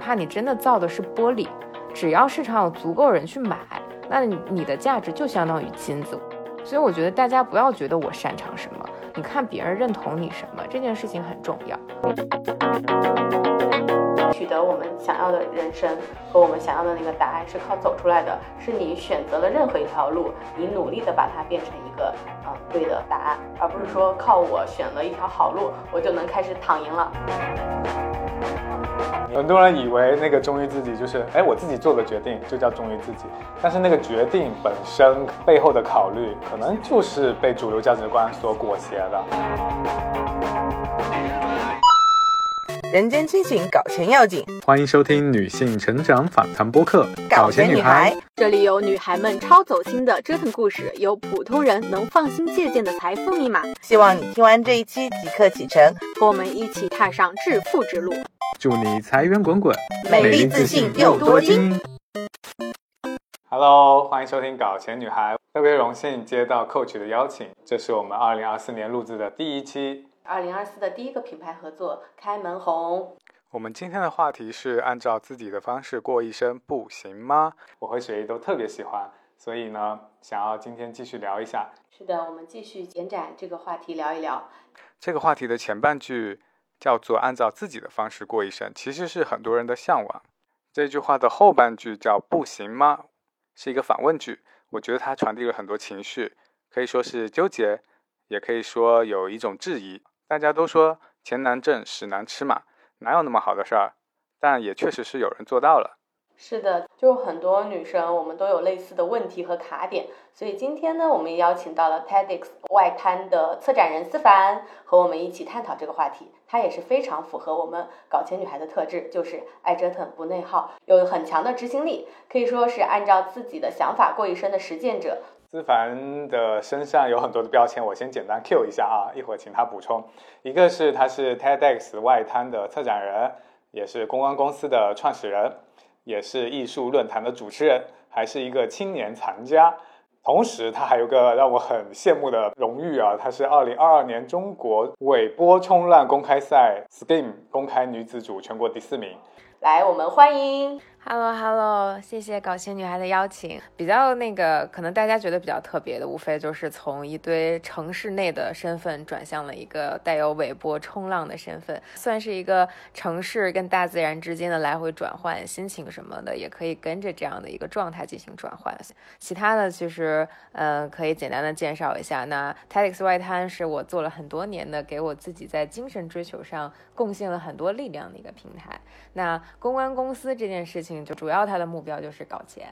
怕你真的造的是玻璃，只要市场有足够人去买，那你的价值就相当于金子。所以我觉得大家不要觉得我擅长什么，你看别人认同你什么，这件事情很重要。取得我们想要的人生和我们想要的那个答案是靠走出来的，是你选择了任何一条路，你努力的把它变成一个嗯对的答案，而不是说靠我选了一条好路，我就能开始躺赢了。很多人以为那个忠于自己就是哎我自己做的决定就叫忠于自己，但是那个决定本身背后的考虑，可能就是被主流价值观所裹挟的。人间清醒，搞钱要紧。欢迎收听女性成长访谈播客《搞钱女孩》，这里有女孩们超走心的折腾故事，有普通人能放心借鉴的财富密码。希望你听完这一期即刻启程，和我们一起踏上致富之路。祝你财源滚滚，美丽自信又多金。Hello，欢迎收听《搞钱女孩》，特别荣幸接到 Coach 的邀请，这是我们二零二四年录制的第一期。二零二四的第一个品牌合作开门红。我们今天的话题是按照自己的方式过一生，不行吗？我和雪姨都特别喜欢，所以呢，想要今天继续聊一下。是的，我们继续延展这个话题聊一聊。这个话题的前半句叫做“按照自己的方式过一生”，其实是很多人的向往。这句话的后半句叫“不行吗”，是一个反问句。我觉得它传递了很多情绪，可以说是纠结，也可以说有一种质疑。大家都说钱难挣，屎难吃嘛，哪有那么好的事儿？但也确实是有人做到了。是的，就很多女生，我们都有类似的问题和卡点，所以今天呢，我们也邀请到了 TEDx 外滩的策展人思凡，和我们一起探讨这个话题。她也是非常符合我们搞钱女孩的特质，就是爱折腾不内耗，有很强的执行力，可以说是按照自己的想法过一生的实践者。思凡的身上有很多的标签，我先简单 Q 一下啊，一会儿请他补充。一个是他是 TEDx 外滩的策展人，也是公关公司的创始人，也是艺术论坛的主持人，还是一个青年藏家。同时，他还有个让我很羡慕的荣誉啊，他是二零二二年中国尾波冲浪公开赛 SKIM 公开女子组全国第四名。来，我们欢迎 Hello Hello，谢谢搞钱女孩的邀请。比较那个，可能大家觉得比较特别的，无非就是从一堆城市内的身份转向了一个带有尾波冲浪的身份，算是一个城市跟大自然之间的来回转换，心情什么的也可以跟着这样的一个状态进行转换。其他的其实，嗯、可以简单的介绍一下。那 TEDx 外滩是我做了很多年的，给我自己在精神追求上贡献了很多力量的一个平台。那公关公司这件事情。就主要他的目标就是搞钱，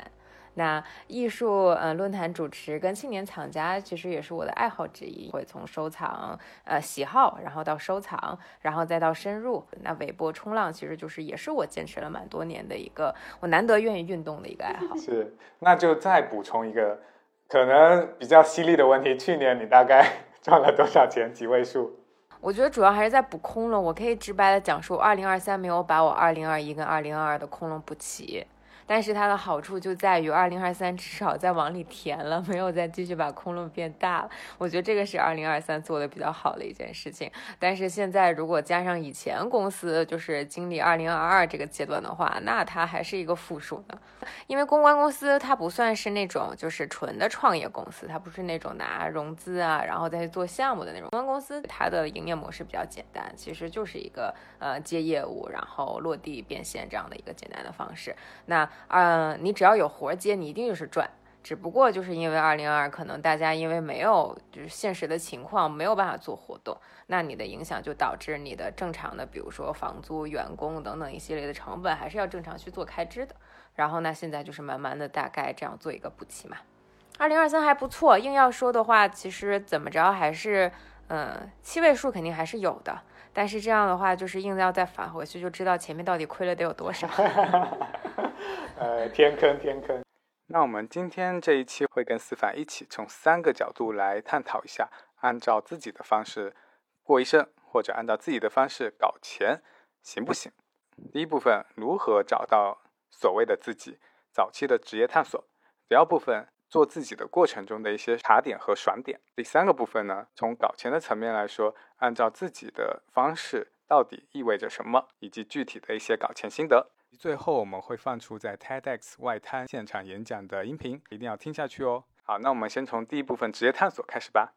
那艺术呃论坛主持跟青年藏家其实也是我的爱好之一，会从收藏呃喜好，然后到收藏，然后再到深入。那尾波冲浪其实就是也是我坚持了蛮多年的一个我难得愿意运动的一个爱好。是，那就再补充一个可能比较犀利的问题：去年你大概 赚了多少钱？几位数？我觉得主要还是在补空了。我可以直白的讲述，二零二三没有把我二零二一跟二零二二的空窿补齐，但是它的好处就在于二零二三至少在往里填了，没有再继续把空窿变大了。我觉得这个是二零二三做的比较好的一件事情。但是现在如果加上以前公司就是经历二零二二这个阶段的话，那它还是一个负数呢。因为公关公司它不算是那种就是纯的创业公司，它不是那种拿融资啊，然后再去做项目的那种。公关公司它的营业模式比较简单，其实就是一个呃接业务，然后落地变现这样的一个简单的方式。那嗯、你只要有活接，你一定就是赚。只不过就是因为二零二，可能大家因为没有就是现实的情况没有办法做活动，那你的影响就导致你的正常的，比如说房租、员工等等一系列的成本还是要正常去做开支的。然后那现在就是慢慢的大概这样做一个补齐嘛。二零二三还不错，硬要说的话，其实怎么着还是嗯七位数肯定还是有的。但是这样的话，就是硬要再返回去，就知道前面到底亏了得有多少。呃，天坑天坑。那我们今天这一期会跟思凡一起从三个角度来探讨一下，按照自己的方式过一生，或者按照自己的方式搞钱，行不行？第一部分，如何找到所谓的自己，早期的职业探索；第二部分，做自己的过程中的一些卡点和爽点；第三个部分呢，从搞钱的层面来说，按照自己的方式到底意味着什么，以及具体的一些搞钱心得。最后我们会放出在 TEDx 外滩现场演讲的音频，一定要听下去哦。好，那我们先从第一部分职业探索开始吧。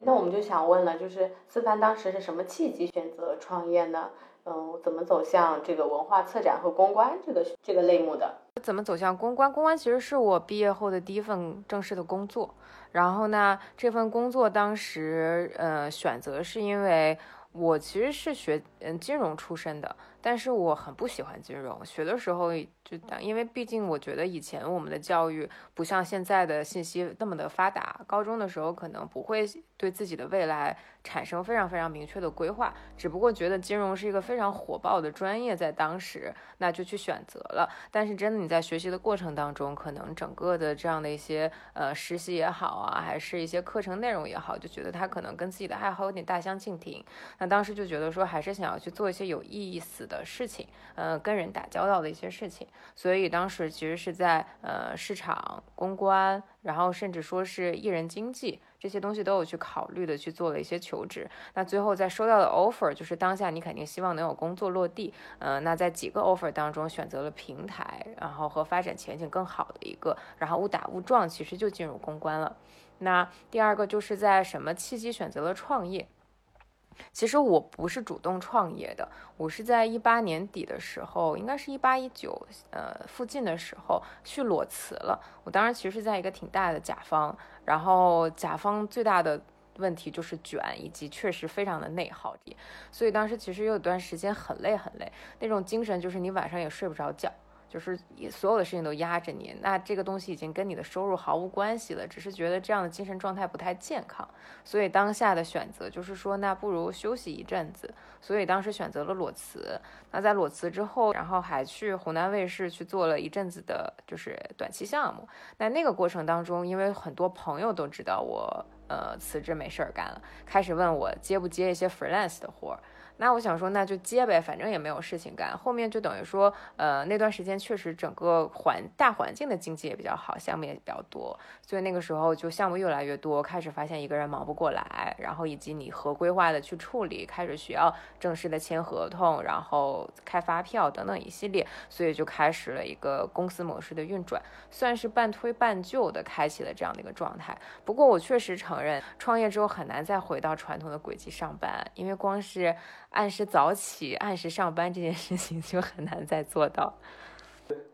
那我们就想问了，就是思凡当时是什么契机选择创业呢？嗯，怎么走向这个文化策展和公关这个这个类目的？怎么走向公关？公关其实是我毕业后的第一份正式的工作。然后呢，这份工作当时呃选择是因为我其实是学嗯金融出身的。但是我很不喜欢金融，学的时候就当，因为毕竟我觉得以前我们的教育不像现在的信息那么的发达，高中的时候可能不会对自己的未来产生非常非常明确的规划，只不过觉得金融是一个非常火爆的专业，在当时那就去选择了。但是真的你在学习的过程当中，可能整个的这样的一些呃实习也好啊，还是一些课程内容也好，就觉得它可能跟自己的爱好有点大相径庭。那当时就觉得说，还是想要去做一些有意思。的事情，呃，跟人打交道的一些事情，所以当时其实是在呃市场公关，然后甚至说是艺人经济这些东西都有去考虑的，去做了一些求职。那最后在收到的 offer，就是当下你肯定希望能有工作落地，嗯，那在几个 offer 当中选择了平台，然后和发展前景更好的一个，然后误打误撞，其实就进入公关了。那第二个就是在什么契机选择了创业？其实我不是主动创业的，我是在一八年底的时候，应该是一八一九呃附近的时候去裸辞了。我当时其实在一个挺大的甲方，然后甲方最大的问题就是卷，以及确实非常的内耗，所以当时其实有段时间很累很累，那种精神就是你晚上也睡不着觉。就是所有的事情都压着你，那这个东西已经跟你的收入毫无关系了，只是觉得这样的精神状态不太健康，所以当下的选择就是说，那不如休息一阵子，所以当时选择了裸辞。那在裸辞之后，然后还去湖南卫视去做了一阵子的，就是短期项目。那那个过程当中，因为很多朋友都知道我呃辞职没事儿干了，开始问我接不接一些 freelance 的活儿。那我想说，那就接呗，反正也没有事情干。后面就等于说，呃，那段时间确实整个环大环境的经济也比较好，项目也比较多，所以那个时候就项目越来越多，开始发现一个人忙不过来，然后以及你合规化的去处理，开始需要正式的签合同，然后开发票等等一系列，所以就开始了一个公司模式的运转，算是半推半就的开启了这样的一个状态。不过我确实承认，创业之后很难再回到传统的轨迹上班，因为光是。按时早起、按时上班这件事情就很难再做到。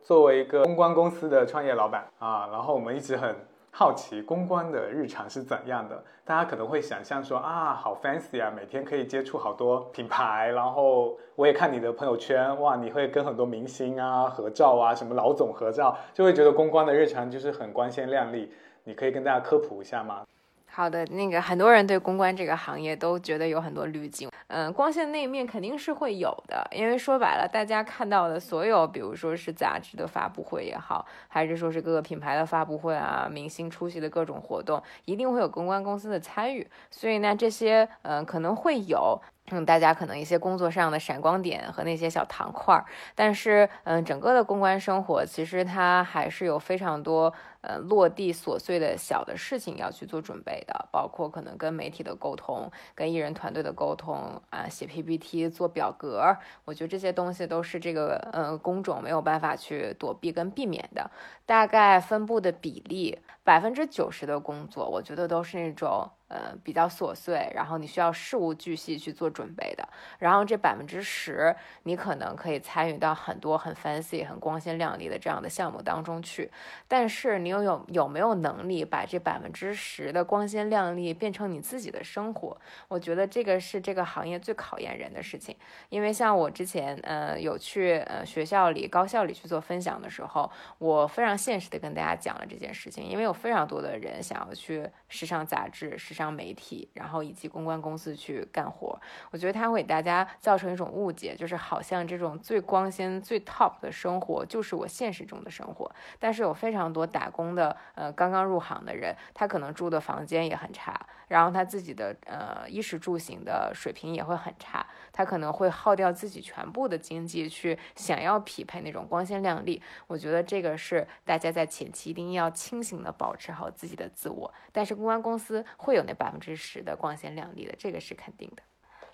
作为一个公关公司的创业老板啊，然后我们一直很好奇公关的日常是怎样的。大家可能会想象说啊，好 fancy 啊，每天可以接触好多品牌，然后我也看你的朋友圈，哇，你会跟很多明星啊合照啊，什么老总合照，就会觉得公关的日常就是很光鲜亮丽。你可以跟大家科普一下吗？好的，那个很多人对公关这个行业都觉得有很多滤镜，嗯，光鲜那一面肯定是会有的，因为说白了，大家看到的所有，比如说是杂志的发布会也好，还是说是各个品牌的发布会啊，明星出席的各种活动，一定会有公关公司的参与，所以呢，这些嗯可能会有。嗯，大家可能一些工作上的闪光点和那些小糖块儿，但是嗯，整个的公关生活其实它还是有非常多呃落地琐碎的小的事情要去做准备的，包括可能跟媒体的沟通、跟艺人团队的沟通啊，写 PPT、做表格，我觉得这些东西都是这个呃工种没有办法去躲避跟避免的。大概分布的比例，百分之九十的工作，我觉得都是那种。呃，比较琐碎，然后你需要事无巨细去做准备的。然后这百分之十，你可能可以参与到很多很 fancy、很光鲜亮丽的这样的项目当中去。但是你有有有没有能力把这百分之十的光鲜亮丽变成你自己的生活？我觉得这个是这个行业最考验人的事情。因为像我之前呃有去呃学校里、高校里去做分享的时候，我非常现实的跟大家讲了这件事情，因为我非常多的人想要去时尚杂志、时尚媒体，然后以及公关公司去干活，我觉得它会给大家造成一种误解，就是好像这种最光鲜、最 top 的生活就是我现实中的生活。但是有非常多打工的，呃，刚刚入行的人，他可能住的房间也很差，然后他自己的呃衣食住行的水平也会很差，他可能会耗掉自己全部的经济去想要匹配那种光鲜亮丽。我觉得这个是大家在前期一定要清醒的保持好自己的自我，但是公关公司会有那。百分之十的光鲜亮丽的，这个是肯定的。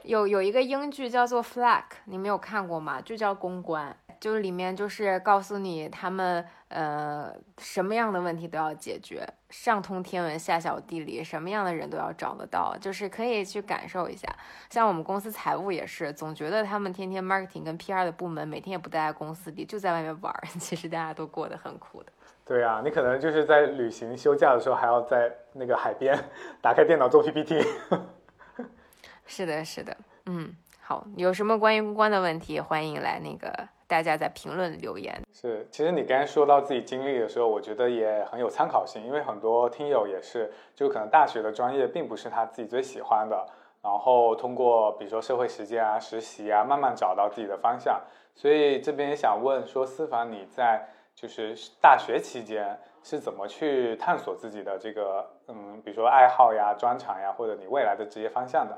有有一个英剧叫做《Flack》，你们有看过吗？就叫公关，就是里面就是告诉你他们呃什么样的问题都要解决，上通天文下晓地理，什么样的人都要找得到，就是可以去感受一下。像我们公司财务也是，总觉得他们天天 marketing 跟 PR 的部门每天也不待在公司里，就在外面玩，其实大家都过得很苦的。对啊，你可能就是在旅行休假的时候，还要在那个海边 打开电脑做 PPT。是的，是的，嗯，好，有什么关于公关的问题，欢迎来那个大家在评论留言。是，其实你刚才说到自己经历的时候，我觉得也很有参考性，因为很多听友也是，就可能大学的专业并不是他自己最喜欢的，然后通过比如说社会实践啊、实习啊，慢慢找到自己的方向。所以这边也想问说，思凡你在就是大学期间是怎么去探索自己的这个嗯，比如说爱好呀、专长呀，或者你未来的职业方向的？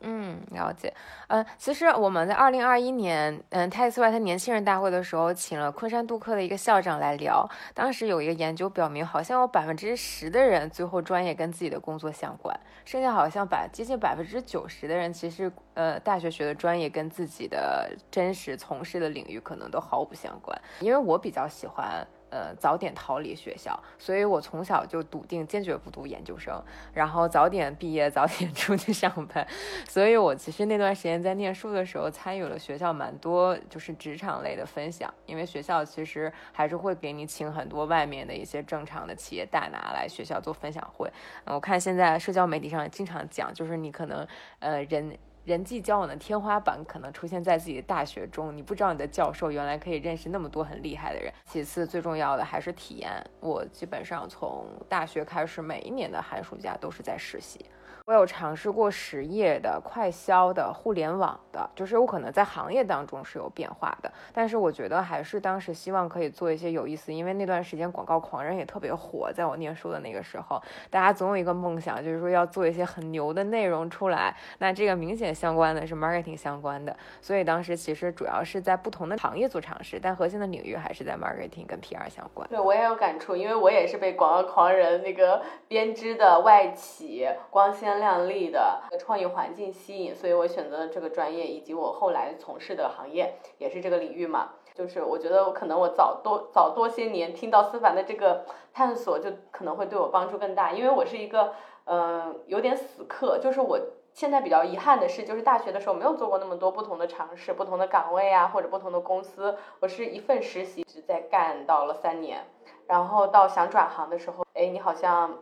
嗯，了解。嗯，其实我们在二零二一年，嗯，泰斯外他年轻人大会的时候，请了昆山杜克的一个校长来聊。当时有一个研究表明，好像有百分之十的人最后专业跟自己的工作相关，剩下好像百接近百分之九十的人，其实呃大学学的专业跟自己的真实从事的领域可能都毫不相关。因为我比较喜欢。呃，早点逃离学校，所以我从小就笃定坚决不读研究生，然后早点毕业，早点 出去上班。所以我其实那段时间在念书的时候，参与了学校蛮多就是职场类的分享，因为学校其实还是会给你请很多外面的一些正常的企业大拿来学校做分享会。我看现在社交媒体上经常讲，就是你可能呃人。人际交往的天花板可能出现在自己的大学中，你不知道你的教授原来可以认识那么多很厉害的人。其次，最重要的还是体验。我基本上从大学开始，每一年的寒暑假都是在实习。我有尝试过实业的、快销的、互联网的，就是我可能在行业当中是有变化的，但是我觉得还是当时希望可以做一些有意思，因为那段时间广告狂人也特别火，在我念书的那个时候，大家总有一个梦想，就是说要做一些很牛的内容出来。那这个明显相关的是 marketing 相关的，所以当时其实主要是在不同的行业做尝试，但核心的领域还是在 marketing 跟 PR 相关。对我也有感触，因为我也是被广告狂人那个编织的外企光鲜。亮丽的创意环境吸引，所以我选择了这个专业，以及我后来从事的行业也是这个领域嘛。就是我觉得我可能我早多早多些年听到思凡的这个探索，就可能会对我帮助更大。因为我是一个嗯有点死磕，就是我现在比较遗憾的是，就是大学的时候没有做过那么多不同的尝试、不同的岗位啊，或者不同的公司。我是一份实习一直在干到了三年，然后到想转行的时候，哎，你好像。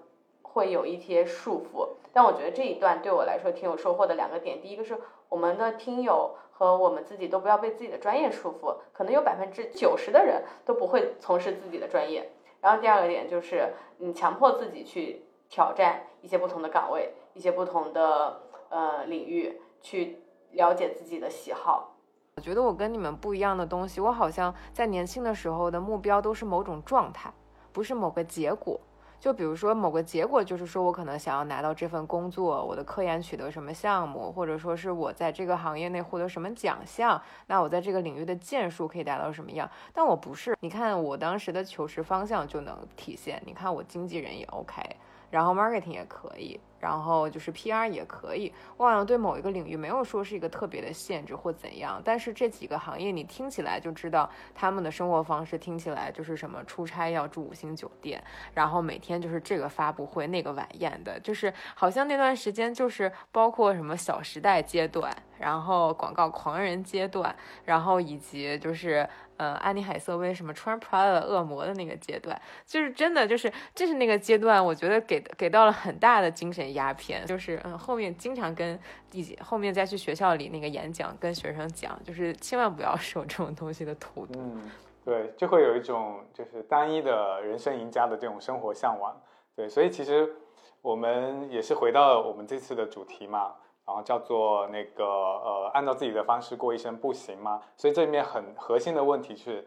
会有一些束缚，但我觉得这一段对我来说挺有收获的两个点。第一个是我们的听友和我们自己都不要被自己的专业束缚，可能有百分之九十的人都不会从事自己的专业。然后第二个点就是，你强迫自己去挑战一些不同的岗位，一些不同的呃领域，去了解自己的喜好。我觉得我跟你们不一样的东西，我好像在年轻的时候的目标都是某种状态，不是某个结果。就比如说某个结果，就是说我可能想要拿到这份工作，我的科研取得什么项目，或者说是我在这个行业内获得什么奖项，那我在这个领域的建树可以达到什么样？但我不是，你看我当时的求职方向就能体现。你看我经纪人也 OK，然后 marketing 也可以。然后就是 PR 也可以，我好像对某一个领域没有说是一个特别的限制或怎样，但是这几个行业你听起来就知道他们的生活方式，听起来就是什么出差要住五星酒店，然后每天就是这个发布会那个晚宴的，就是好像那段时间就是包括什么小时代阶段，然后广告狂人阶段，然后以及就是呃安妮海瑟薇什么穿 Prada 恶魔的那个阶段，就是真的就是这是那个阶段，我觉得给给到了很大的精神。鸦片就是嗯，后面经常跟一姐后面再去学校里那个演讲，跟学生讲，就是千万不要受这种东西的荼毒。嗯，对，就会有一种就是单一的人生赢家的这种生活向往。对，所以其实我们也是回到我们这次的主题嘛，然后叫做那个呃，按照自己的方式过一生不行吗？所以这里面很核心的问题是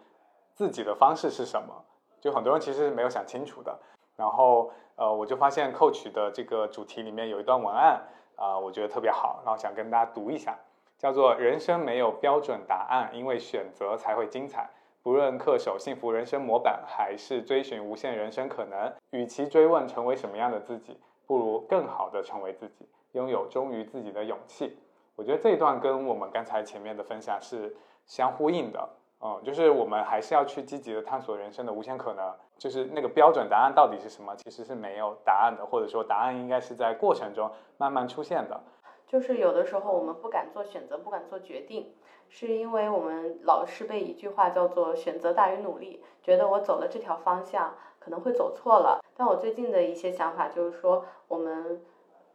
自己的方式是什么？就很多人其实是没有想清楚的。然后，呃，我就发现 Coach 的这个主题里面有一段文案啊，我觉得特别好，然后想跟大家读一下，叫做“人生没有标准答案，因为选择才会精彩。不论恪守幸福人生模板，还是追寻无限人生可能，与其追问成为什么样的自己，不如更好的成为自己，拥有忠于自己的勇气。”我觉得这一段跟我们刚才前面的分享是相呼应的。嗯，就是我们还是要去积极的探索人生的无限可能。就是那个标准答案到底是什么，其实是没有答案的，或者说答案应该是在过程中慢慢出现的。就是有的时候我们不敢做选择，不敢做决定，是因为我们老是被一句话叫做“选择大于努力”，觉得我走了这条方向可能会走错了。但我最近的一些想法就是说，我们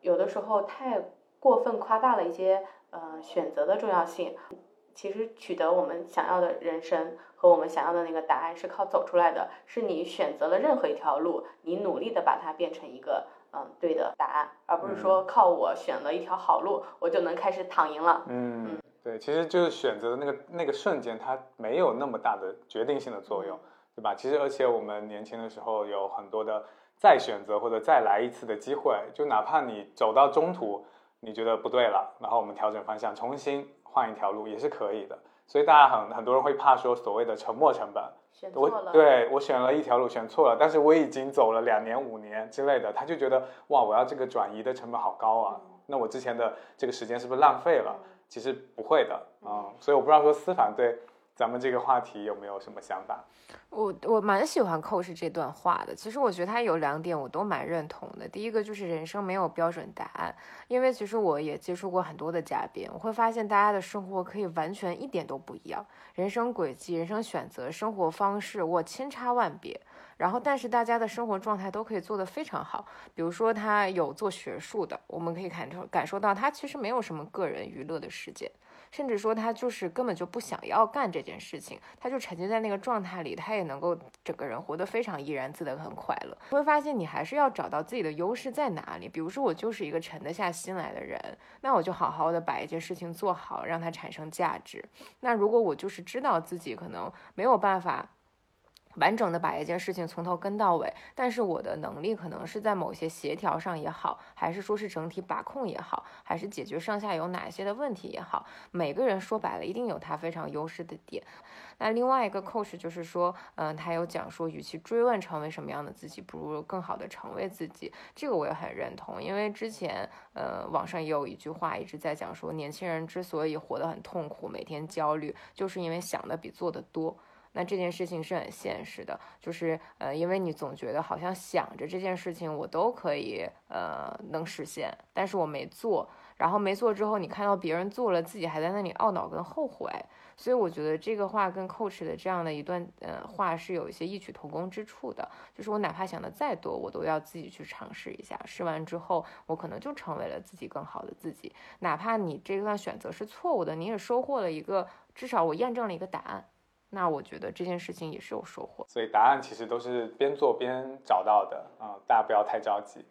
有的时候太过分夸大了一些呃选择的重要性。其实取得我们想要的人生和我们想要的那个答案是靠走出来的，是你选择了任何一条路，你努力的把它变成一个嗯对的答案，而不是说靠我选了一条好路，我就能开始躺赢了。嗯，对，其实就是选择的那个那个瞬间，它没有那么大的决定性的作用，对吧？其实而且我们年轻的时候有很多的再选择或者再来一次的机会，就哪怕你走到中途你觉得不对了，然后我们调整方向，重新。换一条路也是可以的，所以大家很很多人会怕说所谓的沉没成本，选错了，对我选了一条路选错了，但是我已经走了两年五年之类的，他就觉得哇，我要这个转移的成本好高啊，那我之前的这个时间是不是浪费了？其实不会的，嗯，所以我不知道说思凡对。咱们这个话题有没有什么想法？我我蛮喜欢寇氏这段话的。其实我觉得他有两点我都蛮认同的。第一个就是人生没有标准答案，因为其实我也接触过很多的嘉宾，我会发现大家的生活可以完全一点都不一样，人生轨迹、人生选择、生活方式，我千差万别。然后，但是大家的生活状态都可以做得非常好。比如说，他有做学术的，我们可以感受感受到他其实没有什么个人娱乐的时间。甚至说他就是根本就不想要干这件事情，他就沉浸在那个状态里，他也能够整个人活得非常怡然自得，很快乐。会发现你还是要找到自己的优势在哪里。比如说我就是一个沉得下心来的人，那我就好好的把一件事情做好，让它产生价值。那如果我就是知道自己可能没有办法。完整的把一件事情从头跟到尾，但是我的能力可能是在某些协调上也好，还是说是整体把控也好，还是解决上下游哪些的问题也好，每个人说白了一定有他非常优势的点。那另外一个 coach 就是说，嗯，他有讲说，与其追问成为什么样的自己，不如更好的成为自己。这个我也很认同，因为之前，呃，网上也有一句话一直在讲说，年轻人之所以活得很痛苦，每天焦虑，就是因为想的比做的多。那这件事情是很现实的，就是呃，因为你总觉得好像想着这件事情我都可以呃能实现，但是我没做，然后没做之后，你看到别人做了，自己还在那里懊恼跟后悔，所以我觉得这个话跟 coach 的这样的一段呃话是有一些异曲同工之处的，就是我哪怕想的再多，我都要自己去尝试一下，试完之后，我可能就成为了自己更好的自己，哪怕你这段选择是错误的，你也收获了一个，至少我验证了一个答案。那我觉得这件事情也是有收获，所以答案其实都是边做边找到的啊，大家不要太着急。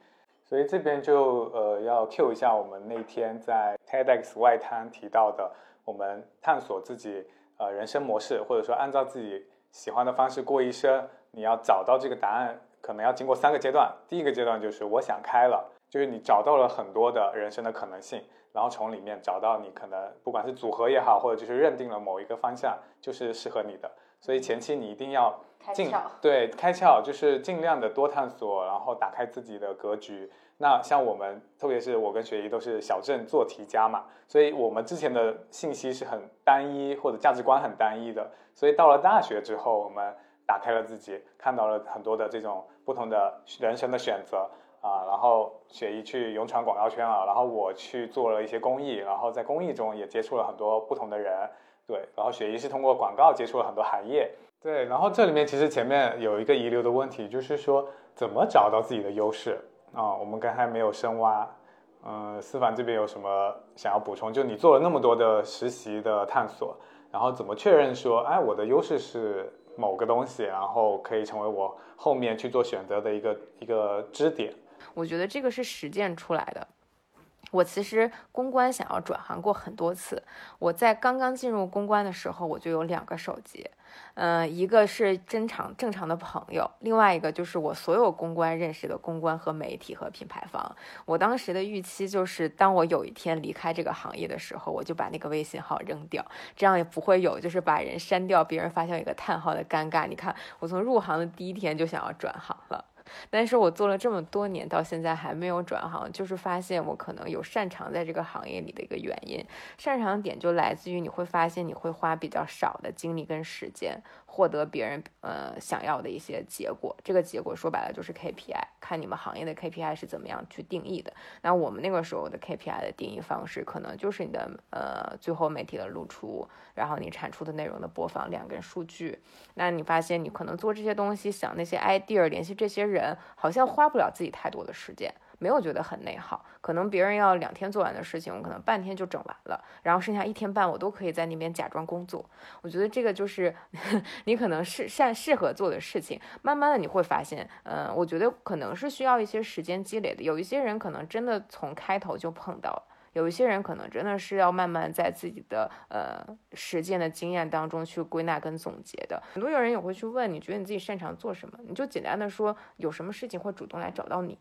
所以这边就呃要 Q 一下我们那天在 TEDx 外滩提到的，我们探索自己呃人生模式，或者说按照自己喜欢的方式过一生，你要找到这个答案，可能要经过三个阶段。第一个阶段就是我想开了，就是你找到了很多的人生的可能性。然后从里面找到你可能不管是组合也好，或者就是认定了某一个方向就是适合你的，所以前期你一定要尽对开窍，就是尽量的多探索，然后打开自己的格局。那像我们，特别是我跟雪姨都是小镇做题家嘛，所以我们之前的信息是很单一或者价值观很单一的，所以到了大学之后，我们打开了自己，看到了很多的这种不同的人生的选择。啊，然后雪姨去勇闯广告圈了，然后我去做了一些公益，然后在公益中也接触了很多不同的人，对，然后雪姨是通过广告接触了很多行业，对，然后这里面其实前面有一个遗留的问题，就是说怎么找到自己的优势啊？我们刚才没有深挖，嗯，思凡这边有什么想要补充？就你做了那么多的实习的探索，然后怎么确认说，哎，我的优势是某个东西，然后可以成为我后面去做选择的一个一个支点？我觉得这个是实践出来的。我其实公关想要转行过很多次。我在刚刚进入公关的时候，我就有两个手机，嗯，一个是正常正常的朋友，另外一个就是我所有公关认识的公关和媒体和品牌方。我当时的预期就是，当我有一天离开这个行业的时候，我就把那个微信号扔掉，这样也不会有就是把人删掉，别人发现一个叹号的尴尬。你看，我从入行的第一天就想要转行了。但是我做了这么多年，到现在还没有转行，就是发现我可能有擅长在这个行业里的一个原因。擅长点就来自于你会发现你会花比较少的精力跟时间。获得别人呃想要的一些结果，这个结果说白了就是 KPI，看你们行业的 KPI 是怎么样去定义的。那我们那个时候的 KPI 的定义方式，可能就是你的呃最后媒体的露出，然后你产出的内容的播放量跟数据。那你发现你可能做这些东西，想那些 idea，联系这些人，好像花不了自己太多的时间。没有觉得很内耗，可能别人要两天做完的事情，我可能半天就整完了，然后剩下一天半我都可以在那边假装工作。我觉得这个就是 你可能是善适合做的事情。慢慢的你会发现，嗯，我觉得可能是需要一些时间积累的。有一些人可能真的从开头就碰到了，有一些人可能真的是要慢慢在自己的呃实践的经验当中去归纳跟总结的。很多有人也会去问，你觉得你自己擅长做什么？你就简单的说，有什么事情会主动来找到你。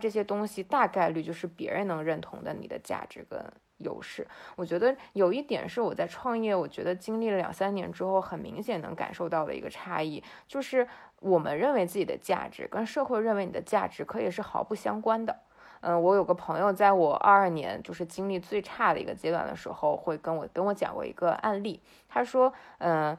这些东西大概率就是别人能认同的你的价值跟优势。我觉得有一点是我在创业，我觉得经历了两三年之后，很明显能感受到的一个差异，就是我们认为自己的价值跟社会认为你的价值可以是毫不相关的。嗯，我有个朋友，在我二二年就是经历最差的一个阶段的时候，会跟我跟我讲过一个案例。他说，嗯。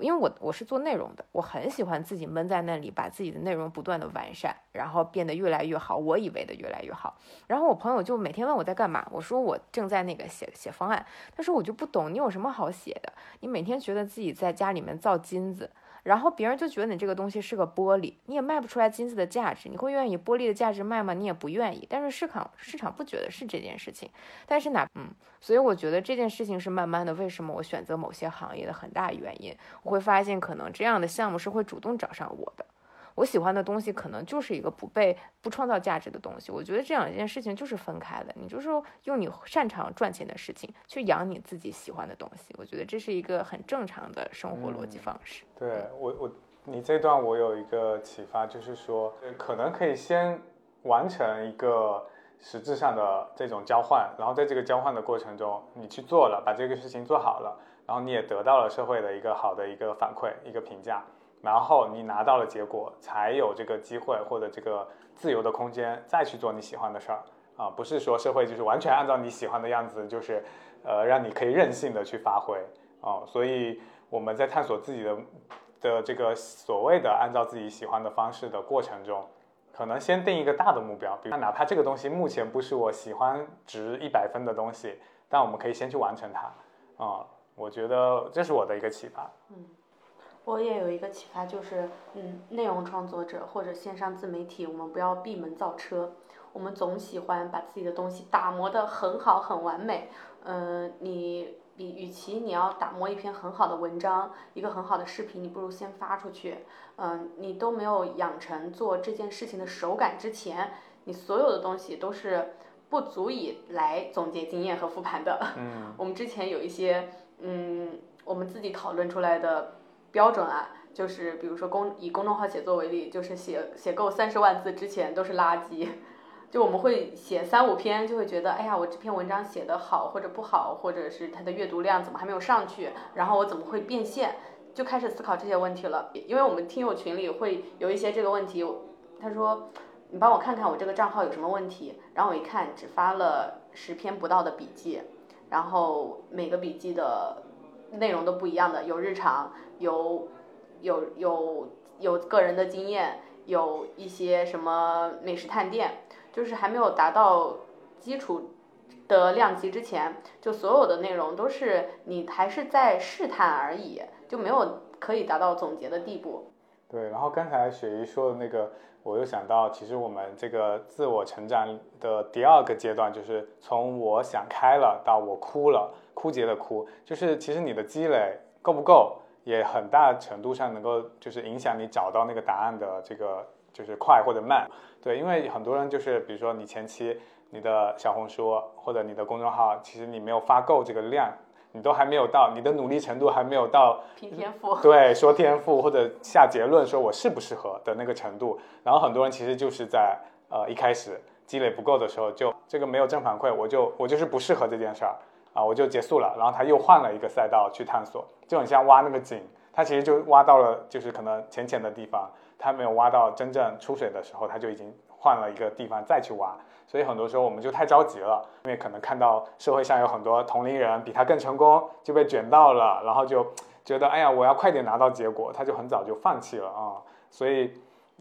因为我我是做内容的，我很喜欢自己闷在那里，把自己的内容不断的完善，然后变得越来越好，我以为的越来越好。然后我朋友就每天问我在干嘛，我说我正在那个写写方案。他说我就不懂你有什么好写的，你每天觉得自己在家里面造金子。然后别人就觉得你这个东西是个玻璃，你也卖不出来金子的价值，你会愿意玻璃的价值卖吗？你也不愿意。但是市场市场不觉得是这件事情，但是哪嗯，所以我觉得这件事情是慢慢的。为什么我选择某些行业的很大原因，我会发现可能这样的项目是会主动找上我的。我喜欢的东西可能就是一个不被不创造价值的东西。我觉得这两件事情就是分开的。你就是用你擅长赚钱的事情去养你自己喜欢的东西。我觉得这是一个很正常的生活逻辑方式。对我，我你这段我有一个启发，就是说可能可以先完成一个实质上的这种交换，然后在这个交换的过程中，你去做了，把这个事情做好了，然后你也得到了社会的一个好的一个反馈，一个评价。然后你拿到了结果，才有这个机会或者这个自由的空间再去做你喜欢的事儿啊，不是说社会就是完全按照你喜欢的样子，就是呃让你可以任性的去发挥啊。所以我们在探索自己的的这个所谓的按照自己喜欢的方式的过程中，可能先定一个大的目标，比如哪怕这个东西目前不是我喜欢值一百分的东西，但我们可以先去完成它啊。我觉得这是我的一个启发。嗯。我也有一个启发，就是，嗯，内容创作者或者线上自媒体，我们不要闭门造车。我们总喜欢把自己的东西打磨得很好、很完美。嗯，你比与其你要打磨一篇很好的文章、一个很好的视频，你不如先发出去。嗯，你都没有养成做这件事情的手感之前，你所有的东西都是不足以来总结经验和复盘的。嗯，我们之前有一些，嗯，我们自己讨论出来的。标准啊，就是比如说公以公众号写作为例，就是写写够三十万字之前都是垃圾，就我们会写三五篇，就会觉得哎呀，我这篇文章写的好或者不好，或者是它的阅读量怎么还没有上去，然后我怎么会变现，就开始思考这些问题了。因为我们听友群里会有一些这个问题，他说你帮我看看我这个账号有什么问题，然后我一看只发了十篇不到的笔记，然后每个笔记的。内容都不一样的，有日常，有有有有个人的经验，有一些什么美食探店，就是还没有达到基础的量级之前，就所有的内容都是你还是在试探而已，就没有可以达到总结的地步。对，然后刚才雪姨说的那个，我又想到，其实我们这个自我成长的第二个阶段，就是从我想开了到我哭了。枯竭的枯，就是其实你的积累够不够，也很大程度上能够就是影响你找到那个答案的这个就是快或者慢。对，因为很多人就是比如说你前期你的小红书或者你的公众号，其实你没有发够这个量，你都还没有到，你的努力程度还没有到凭天赋，对，说天赋或者下结论说我适不适合的那个程度。然后很多人其实就是在呃一开始积累不够的时候，就这个没有正反馈，我就我就是不适合这件事儿。啊，我就结束了，然后他又换了一个赛道去探索，就很像挖那个井，他其实就挖到了就是可能浅浅的地方，他没有挖到真正出水的时候，他就已经换了一个地方再去挖。所以很多时候我们就太着急了，因为可能看到社会上有很多同龄人比他更成功，就被卷到了，然后就觉得哎呀，我要快点拿到结果，他就很早就放弃了啊。所以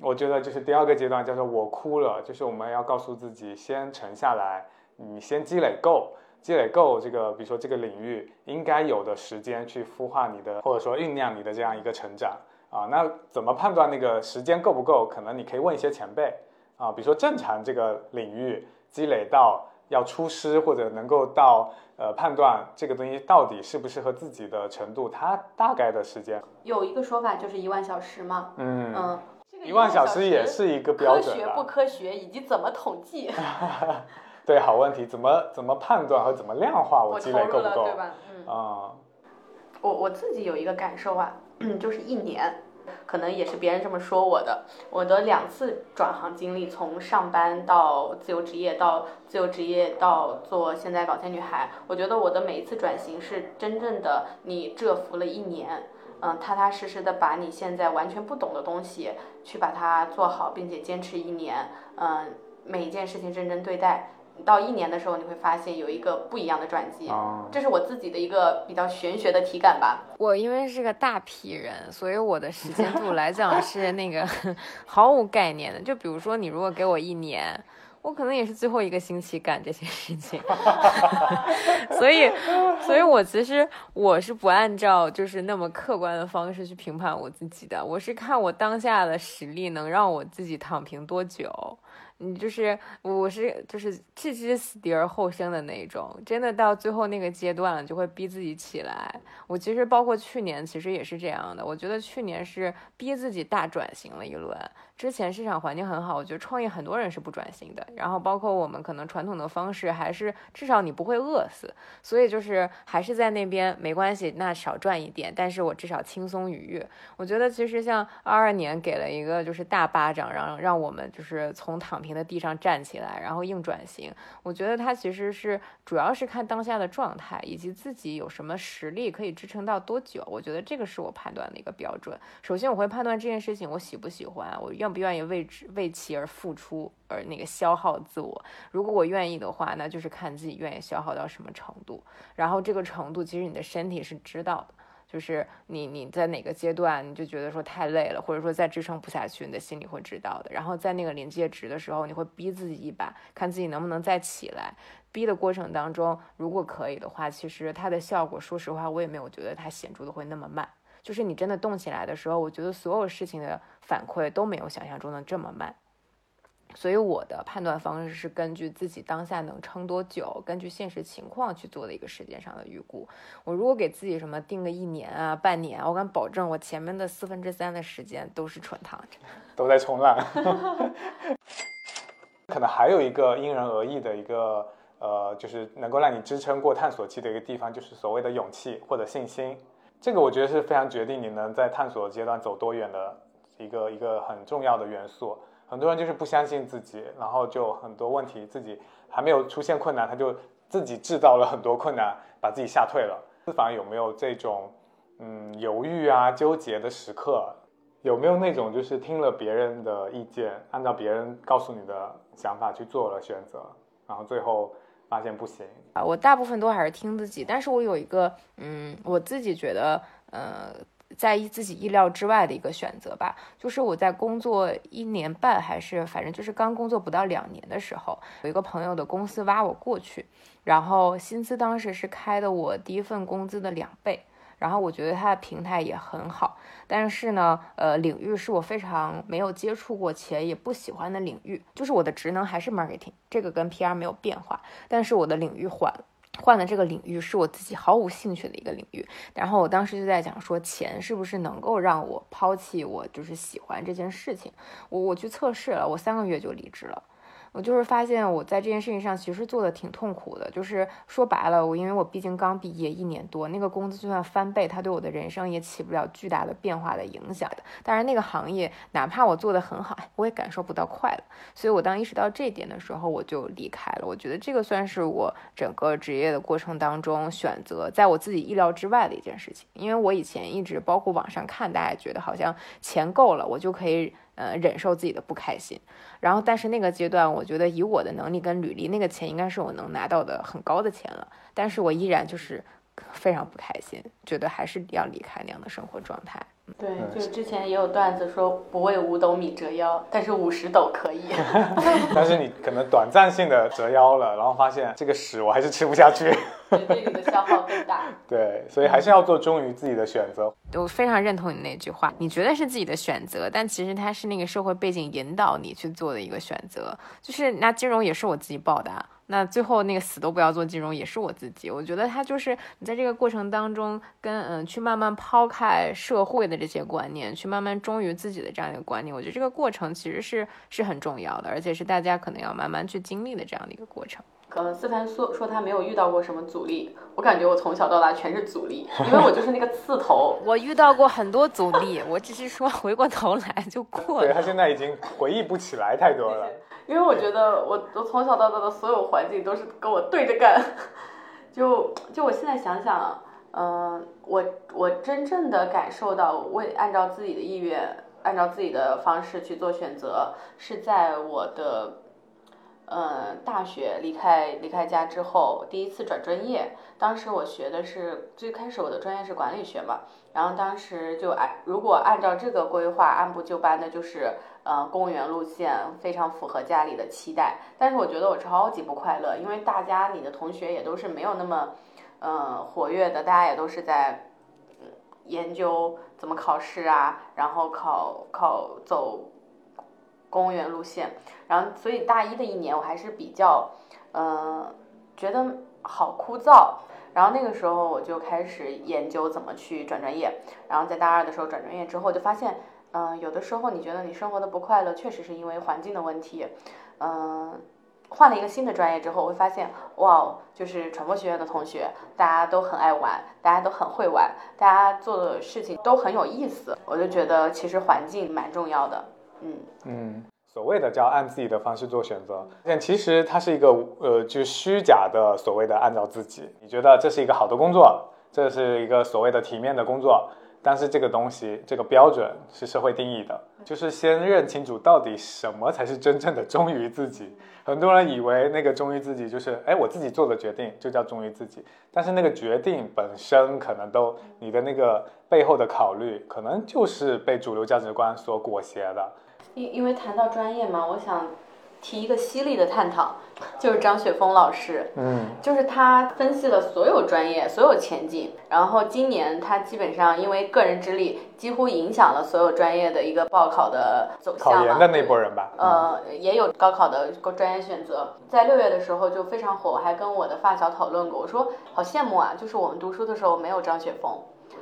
我觉得就是第二个阶段叫做我哭了，就是我们要告诉自己先沉下来，你先积累够，积累够这个，比如说这个领域应该有的时间去孵化你的，或者说酝酿你的这样一个成长啊。那怎么判断那个时间够不够？可能你可以问一些前辈。啊，比如说正常这个领域积累到要出师或者能够到呃判断这个东西到底适不适合自己的程度，它大概的时间有一个说法就是一万小时嘛。嗯嗯，一万小时也是一个标准科学不科学以及怎么统计？对，好问题，怎么怎么判断和怎么量化我积累够不够？对吧？嗯啊，我我自己有一个感受啊，就是一年。可能也是别人这么说我的。我的两次转行经历，从上班到自由职业，到自由职业到做现在搞钱女孩，我觉得我的每一次转型是真正的你蛰伏了一年，嗯，踏踏实实的把你现在完全不懂的东西去把它做好，并且坚持一年，嗯，每一件事情认真对待。到一年的时候，你会发现有一个不一样的转机，这是我自己的一个比较玄学的体感吧。我因为是个大批人，所以我的时间度来讲是那个毫无概念的。就比如说，你如果给我一年，我可能也是最后一个星期干这些事情。所以，所以我其实我是不按照就是那么客观的方式去评判我自己的，我是看我当下的实力能让我自己躺平多久。你就是我是就是置之死地而后生的那种，真的到最后那个阶段了，就会逼自己起来。我其实包括去年，其实也是这样的。我觉得去年是逼自己大转型了一轮。之前市场环境很好，我觉得创业很多人是不转型的。然后包括我们可能传统的方式，还是至少你不会饿死。所以就是还是在那边没关系，那少赚一点，但是我至少轻松愉悦。我觉得其实像二二年给了一个就是大巴掌，让让我们就是从躺平的地上站起来，然后硬转型。我觉得它其实是主要是看当下的状态，以及自己有什么实力可以支撑到多久。我觉得这个是我判断的一个标准。首先我会判断这件事情我喜不喜欢，我愿。不愿意为之为其而付出而那个消耗自我，如果我愿意的话，那就是看自己愿意消耗到什么程度。然后这个程度，其实你的身体是知道的，就是你你在哪个阶段你就觉得说太累了，或者说再支撑不下去，你的心里会知道的。然后在那个临界值的时候，你会逼自己一把，看自己能不能再起来。逼的过程当中，如果可以的话，其实它的效果，说实话，我也没有觉得它显著的会那么慢。就是你真的动起来的时候，我觉得所有事情的反馈都没有想象中的这么慢。所以我的判断方式是根据自己当下能撑多久，根据现实情况去做的一个时间上的预估。我如果给自己什么定个一年啊、半年，我敢保证我前面的四分之三的时间都是纯躺着，都在冲浪。可能还有一个因人而异的一个呃，就是能够让你支撑过探索期的一个地方，就是所谓的勇气或者信心。这个我觉得是非常决定你能在探索阶段走多远的一个一个很重要的元素。很多人就是不相信自己，然后就很多问题自己还没有出现困难，他就自己制造了很多困难，把自己吓退了。思凡有没有这种嗯犹豫啊、纠结的时刻？有没有那种就是听了别人的意见，按照别人告诉你的想法去做了选择，然后最后？发现不行啊！我大部分都还是听自己，但是我有一个，嗯，我自己觉得，呃，在意自己意料之外的一个选择吧，就是我在工作一年半，还是反正就是刚工作不到两年的时候，有一个朋友的公司挖我过去，然后薪资当时是开的我第一份工资的两倍。然后我觉得它的平台也很好，但是呢，呃，领域是我非常没有接触过且也不喜欢的领域，就是我的职能还是 marketing，这个跟 PR 没有变化，但是我的领域换了，换的这个领域是我自己毫无兴趣的一个领域。然后我当时就在讲说，钱是不是能够让我抛弃我就是喜欢这件事情？我我去测试了，我三个月就离职了。我就是发现我在这件事情上其实做的挺痛苦的，就是说白了，我因为我毕竟刚毕业一年多，那个工资就算翻倍，它对我的人生也起不了巨大的变化的影响。但是那个行业，哪怕我做的很好，我也感受不到快乐。所以我当意识到这一点的时候，我就离开了。我觉得这个算是我整个职业的过程当中选择在我自己意料之外的一件事情。因为我以前一直包括网上看，大家觉得好像钱够了，我就可以。呃，忍受自己的不开心，然后，但是那个阶段，我觉得以我的能力跟履历，那个钱应该是我能拿到的很高的钱了，但是我依然就是非常不开心，觉得还是要离开那样的生活状态。对，就是之前也有段子说不为五斗米折腰，但是五十斗可以。但是你可能短暂性的折腰了，然后发现这个屎我还是吃不下去。对，这个的消耗更大。对，所以还是要做忠于自己的选择。我非常认同你那句话，你觉得是自己的选择，但其实它是那个社会背景引导你去做的一个选择。就是那金融也是我自己报的。那最后那个死都不要做金融也是我自己，我觉得他就是你在这个过程当中跟嗯去慢慢抛开社会的这些观念，去慢慢忠于自己的这样一个观念，我觉得这个过程其实是是很重要的，而且是大家可能要慢慢去经历的这样的一个过程。可能思凡说说他没有遇到过什么阻力，我感觉我从小到大全是阻力，因为我就是那个刺头。我遇到过很多阻力，我只是说回过头来就过了。对他现在已经回忆不起来太多了。因为我觉得我我从小到大的所有环境都是跟我对着干，就就我现在想想，嗯，我我真正的感受到为按照自己的意愿，按照自己的方式去做选择，是在我的。嗯，大学离开离开家之后，第一次转专业。当时我学的是最开始我的专业是管理学嘛，然后当时就按如果按照这个规划按部就班的，就是呃公务员路线，非常符合家里的期待。但是我觉得我超级不快乐，因为大家你的同学也都是没有那么嗯活跃的，大家也都是在研究怎么考试啊，然后考考走。公务员路线，然后所以大一的一年我还是比较，嗯，觉得好枯燥。然后那个时候我就开始研究怎么去转专业。然后在大二的时候转专业之后，就发现，嗯，有的时候你觉得你生活的不快乐，确实是因为环境的问题。嗯，换了一个新的专业之后，我会发现，哇，就是传播学院的同学，大家都很爱玩，大家都很会玩，大家做的事情都很有意思。我就觉得其实环境蛮重要的。嗯嗯，所谓的叫按自己的方式做选择，但其实它是一个呃，就虚假的所谓的按照自己。你觉得这是一个好的工作，这是一个所谓的体面的工作，但是这个东西这个标准是社会定义的，就是先认清楚到底什么才是真正的忠于自己。很多人以为那个忠于自己就是哎我自己做的决定就叫忠于自己，但是那个决定本身可能都你的那个背后的考虑，可能就是被主流价值观所裹挟的。因因为谈到专业嘛，我想提一个犀利的探讨，就是张雪峰老师，嗯，就是他分析了所有专业、所有前景，然后今年他基本上因为个人之力，几乎影响了所有专业的一个报考的走向考研的那波人吧，呃，也有高考的专业选择，在六月的时候就非常火，我还跟我的发小讨论过，我说好羡慕啊，就是我们读书的时候没有张雪峰。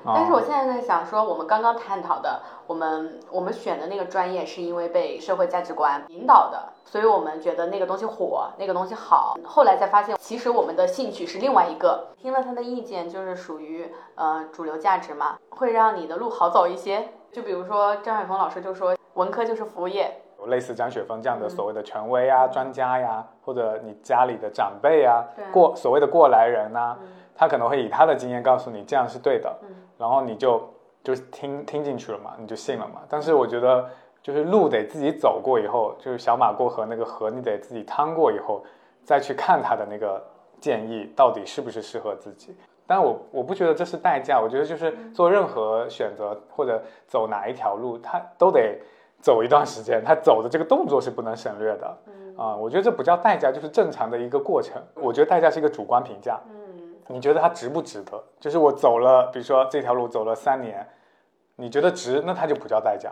但是我现在在想说，我们刚刚探讨的，我们我们选的那个专业是因为被社会价值观引导的，所以我们觉得那个东西火，那个东西好。后来才发现，其实我们的兴趣是另外一个。听了他的意见，就是属于呃主流价值嘛，会让你的路好走一些。就比如说张海峰老师就说，文科就是服务业。有类似张雪峰这样的所谓的权威啊、专家呀，或者你家里的长辈啊，过所谓的过来人呐，他可能会以他的经验告诉你这样是对的。然后你就就听听进去了嘛，你就信了嘛。但是我觉得，就是路得自己走过以后，就是小马过河那个河，你得自己趟过以后，再去看他的那个建议到底是不是适合自己。但我我不觉得这是代价，我觉得就是做任何选择或者走哪一条路，他都得走一段时间，他走的这个动作是不能省略的。啊，我觉得这不叫代价，就是正常的一个过程。我觉得代价是一个主观评价。你觉得它值不值得？就是我走了，比如说这条路走了三年，你觉得值，那它就不叫代价；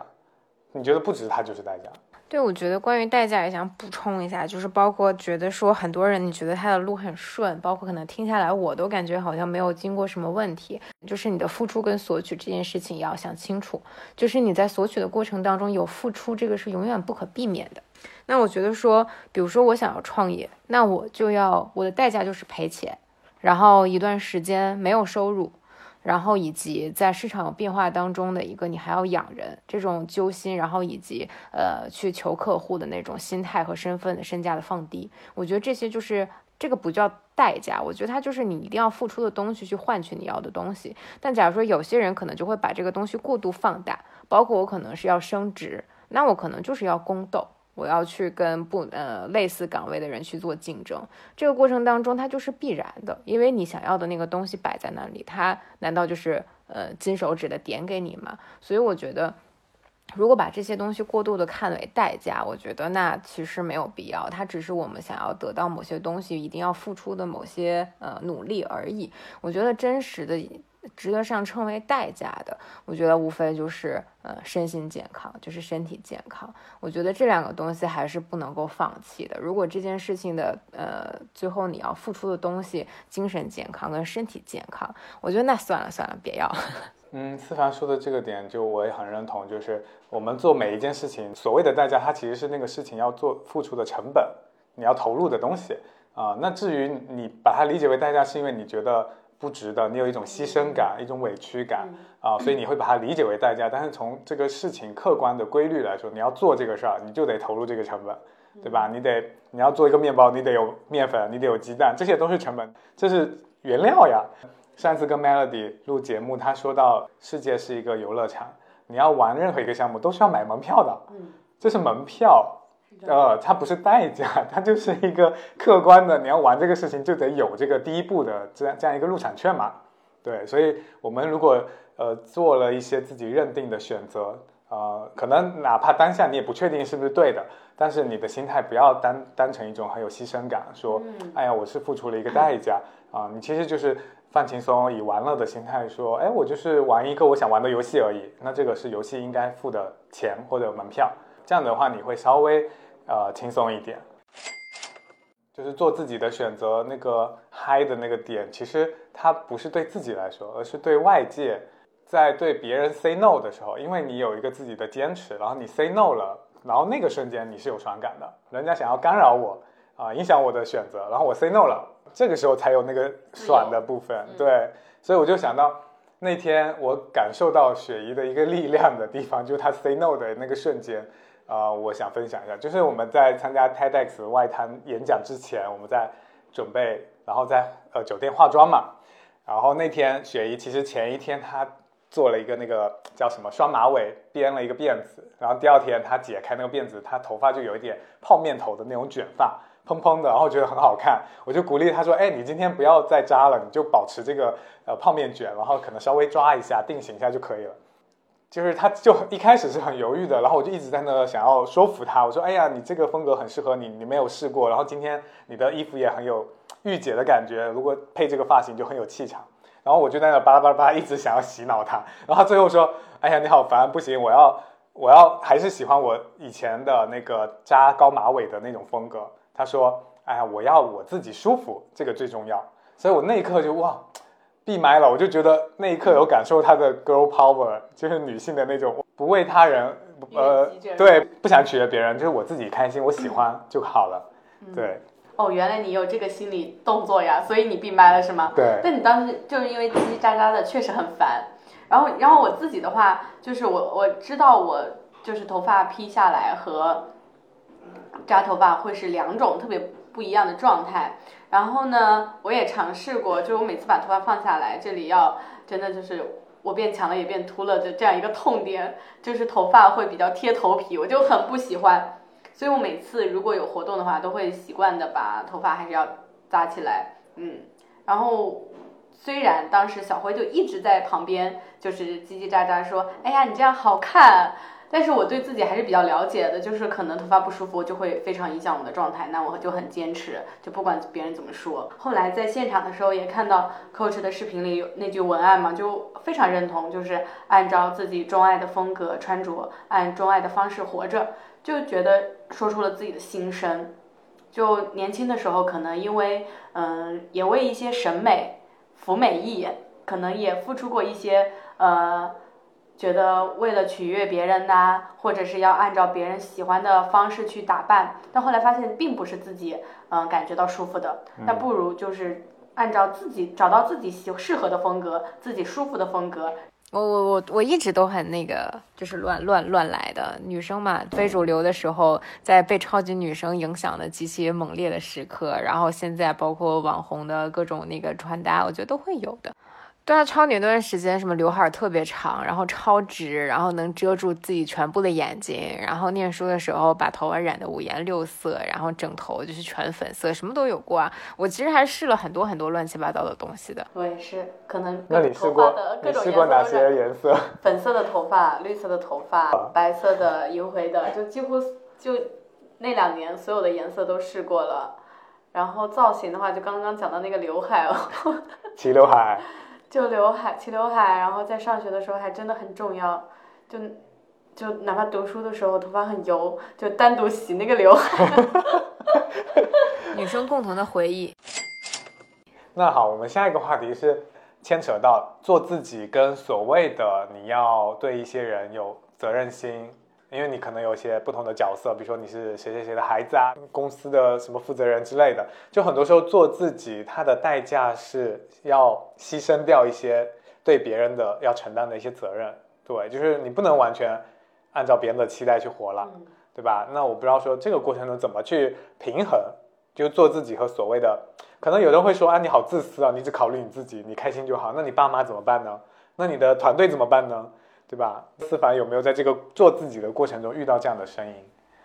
你觉得不值，它就是代价。对，我觉得关于代价也想补充一下，就是包括觉得说很多人你觉得他的路很顺，包括可能听下来我都感觉好像没有经过什么问题，就是你的付出跟索取这件事情要想清楚，就是你在索取的过程当中有付出，这个是永远不可避免的。那我觉得说，比如说我想要创业，那我就要我的代价就是赔钱，然后一段时间没有收入。然后以及在市场变化当中的一个，你还要养人这种揪心，然后以及呃去求客户的那种心态和身份的身价的放低，我觉得这些就是这个不叫代价，我觉得它就是你一定要付出的东西去换取你要的东西。但假如说有些人可能就会把这个东西过度放大，包括我可能是要升职，那我可能就是要宫斗。我要去跟不呃类似岗位的人去做竞争，这个过程当中它就是必然的，因为你想要的那个东西摆在那里，它难道就是呃金手指的点给你吗？所以我觉得，如果把这些东西过度的看为代价，我觉得那其实没有必要，它只是我们想要得到某些东西一定要付出的某些呃努力而已。我觉得真实的。值得上称为代价的，我觉得无非就是呃身心健康，就是身体健康。我觉得这两个东西还是不能够放弃的。如果这件事情的呃最后你要付出的东西，精神健康跟身体健康，我觉得那算了算了，别要。嗯，思凡说的这个点，就我也很认同。就是我们做每一件事情，所谓的代价，它其实是那个事情要做付出的成本，你要投入的东西啊。那至于你把它理解为代价，是因为你觉得。不值得，你有一种牺牲感，一种委屈感啊，所以你会把它理解为代价。但是从这个事情客观的规律来说，你要做这个事儿，你就得投入这个成本，对吧？你得你要做一个面包，你得有面粉，你得有鸡蛋，这些都是成本，这是原料呀。上次跟 Melody 录节目，他说到世界是一个游乐场，你要玩任何一个项目都是要买门票的，这是门票。呃，它不是代价，它就是一个客观的，你要玩这个事情就得有这个第一步的这样这样一个入场券嘛。对，所以我们如果呃做了一些自己认定的选择，呃，可能哪怕当下你也不确定是不是对的，但是你的心态不要单单成一种很有牺牲感，说，哎呀，我是付出了一个代价啊，你其实就是放轻松，以玩乐的心态说，哎，我就是玩一个我想玩的游戏而已，那这个是游戏应该付的钱或者门票，这样的话你会稍微。呃，轻松一点，就是做自己的选择。那个嗨的那个点，其实它不是对自己来说，而是对外界，在对别人 say no 的时候，因为你有一个自己的坚持，然后你 say no 了，然后那个瞬间你是有爽感的。人家想要干扰我啊，影响我的选择，然后我 say no 了，这个时候才有那个爽的部分。对，所以我就想到那天我感受到雪姨的一个力量的地方，就是她 say no 的那个瞬间。啊，我想分享一下，就是我们在参加 TEDx 外滩演讲之前，我们在准备，然后在呃酒店化妆嘛。然后那天雪姨其实前一天她做了一个那个叫什么双马尾，编了一个辫子。然后第二天她解开那个辫子，她头发就有一点泡面头的那种卷发，蓬蓬的，然后觉得很好看。我就鼓励她说：“哎，你今天不要再扎了，你就保持这个呃泡面卷，然后可能稍微抓一下，定型一下就可以了。”就是他，就一开始是很犹豫的，然后我就一直在那想要说服他，我说：“哎呀，你这个风格很适合你，你没有试过，然后今天你的衣服也很有御姐的感觉，如果配这个发型就很有气场。”然后我就在那巴拉巴拉巴拉一直想要洗脑他，然后他最后说：“哎呀，你好烦，不行，我要我要还是喜欢我以前的那个扎高马尾的那种风格。”他说：“哎呀，我要我自己舒服，这个最重要。”所以我那一刻就哇。闭麦了，我就觉得那一刻有感受她的 girl power，就是女性的那种不为他人，呃，对，不想取悦别人，就是我自己开心，我喜欢就好了。对。哦，原来你有这个心理动作呀，所以你闭麦了是吗？对。但你当时就是因为叽叽喳喳的，确实很烦。然后，然后我自己的话，就是我我知道我就是头发披下来和扎头发会是两种特别不一样的状态。然后呢，我也尝试过，就是我每次把头发放下来，这里要真的就是我变强了也变秃了的这样一个痛点，就是头发会比较贴头皮，我就很不喜欢。所以我每次如果有活动的话，都会习惯的把头发还是要扎起来，嗯。然后虽然当时小辉就一直在旁边就是叽叽喳喳说：“哎呀，你这样好看。”但是我对自己还是比较了解的，就是可能头发不舒服就会非常影响我的状态，那我就很坚持，就不管别人怎么说。后来在现场的时候也看到 coach 的视频里有那句文案嘛，就非常认同，就是按照自己钟爱的风格穿着，按钟爱的方式活着。就觉得说出了自己的心声。就年轻的时候，可能因为嗯，也为一些审美、服美役，可能也付出过一些呃，觉得为了取悦别人呐、或者是要按照别人喜欢的方式去打扮，但后来发现并不是自己嗯、感觉到舒服的，那不如就是按照自己找到自己喜适合的风格，自己舒服的风格，我我我我一直都很那个，就是乱乱乱来的女生嘛，非主流的时候，在被超级女生影响的极其猛烈的时刻，然后现在包括网红的各种那个穿搭，我觉得都会有的。对啊，超女那段时间，什么刘海儿特别长，然后超直，然后能遮住自己全部的眼睛，然后念书的时候把头发染得五颜六色，然后整头就是全粉色，什么都有过啊。我其实还试了很多很多乱七八糟的东西的。我也是，可能那你试头过的各你种颜试过哪些颜色？粉色的头发、绿色的头发、白色的、银灰的，就几乎就那两年所有的颜色都试过了。然后造型的话，就刚刚讲到那个刘海哦，齐刘海，就刘海、齐刘海，然后在上学的时候还真的很重要，就就哪怕读书的时候头发很油，就单独洗那个刘海。女生共同的回忆，那好，我们下一个话题是牵扯到做自己跟所谓的你要对一些人有责任心，因为你可能有一些不同的角色，比如说你是谁谁谁的孩子啊，公司的什么负责人之类的，就很多时候做自己，它的代价是要牺牲掉一些对别人的要承担的一些责任，对，就是你不能完全按照别人的期待去活了。嗯对吧？那我不知道说这个过程中怎么去平衡，就做自己和所谓的，可能有人会说啊，你好自私啊，你只考虑你自己，你开心就好。那你爸妈怎么办呢？那你的团队怎么办呢？对吧？思凡有没有在这个做自己的过程中遇到这样的声音？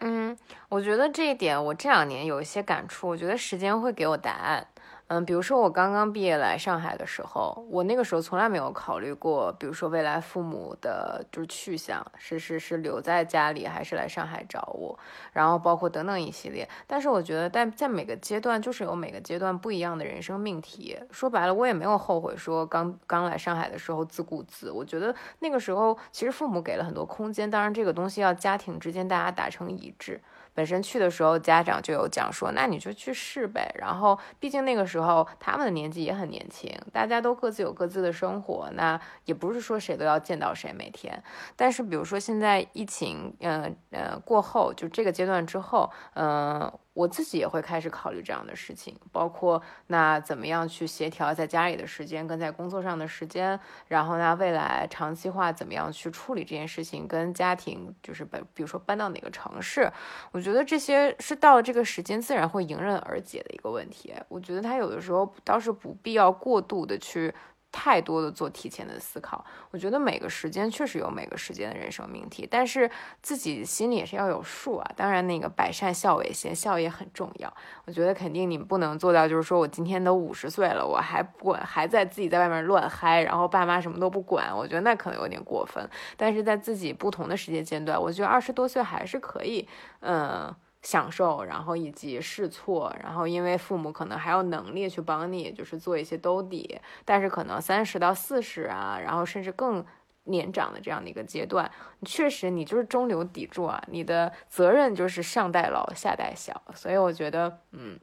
嗯，我觉得这一点我这两年有一些感触，我觉得时间会给我答案。嗯，比如说我刚刚毕业来上海的时候，我那个时候从来没有考虑过，比如说未来父母的就是去向，是是是留在家里还是来上海找我，然后包括等等一系列。但是我觉得在在每个阶段就是有每个阶段不一样的人生命题。说白了，我也没有后悔说刚刚来上海的时候自顾自。我觉得那个时候其实父母给了很多空间，当然这个东西要家庭之间大家达成一致。本身去的时候，家长就有讲说，那你就去试呗。然后，毕竟那个时候他们的年纪也很年轻，大家都各自有各自的生活，那也不是说谁都要见到谁每天。但是，比如说现在疫情，嗯呃过后，就这个阶段之后，嗯、我自己也会开始考虑这样的事情，包括那怎么样去协调在家里的时间跟在工作上的时间，然后呢，未来长期化怎么样去处理这件事情，跟家庭就是比比如说搬到哪个城市，我觉得这些是到了这个时间自然会迎刃而解的一个问题。我觉得他有的时候倒是不必要过度的去。太多的做提前的思考，我觉得每个时间确实有每个时间的人生命题，但是自己心里也是要有数啊。当然，那个百善孝为先，孝也很重要。我觉得肯定你不能做到，就是说我今天都五十岁了，我还不管，还在自己在外面乱嗨，然后爸妈什么都不管，我觉得那可能有点过分。但是在自己不同的时间阶段，我觉得二十多岁还是可以，嗯。享受，然后以及试错，然后因为父母可能还有能力去帮你，就是做一些兜底，但是可能三十到四十啊，然后甚至更年长的这样的一个阶段，确实你就是中流砥柱啊，你的责任就是上代老下代小，所以我觉得，嗯，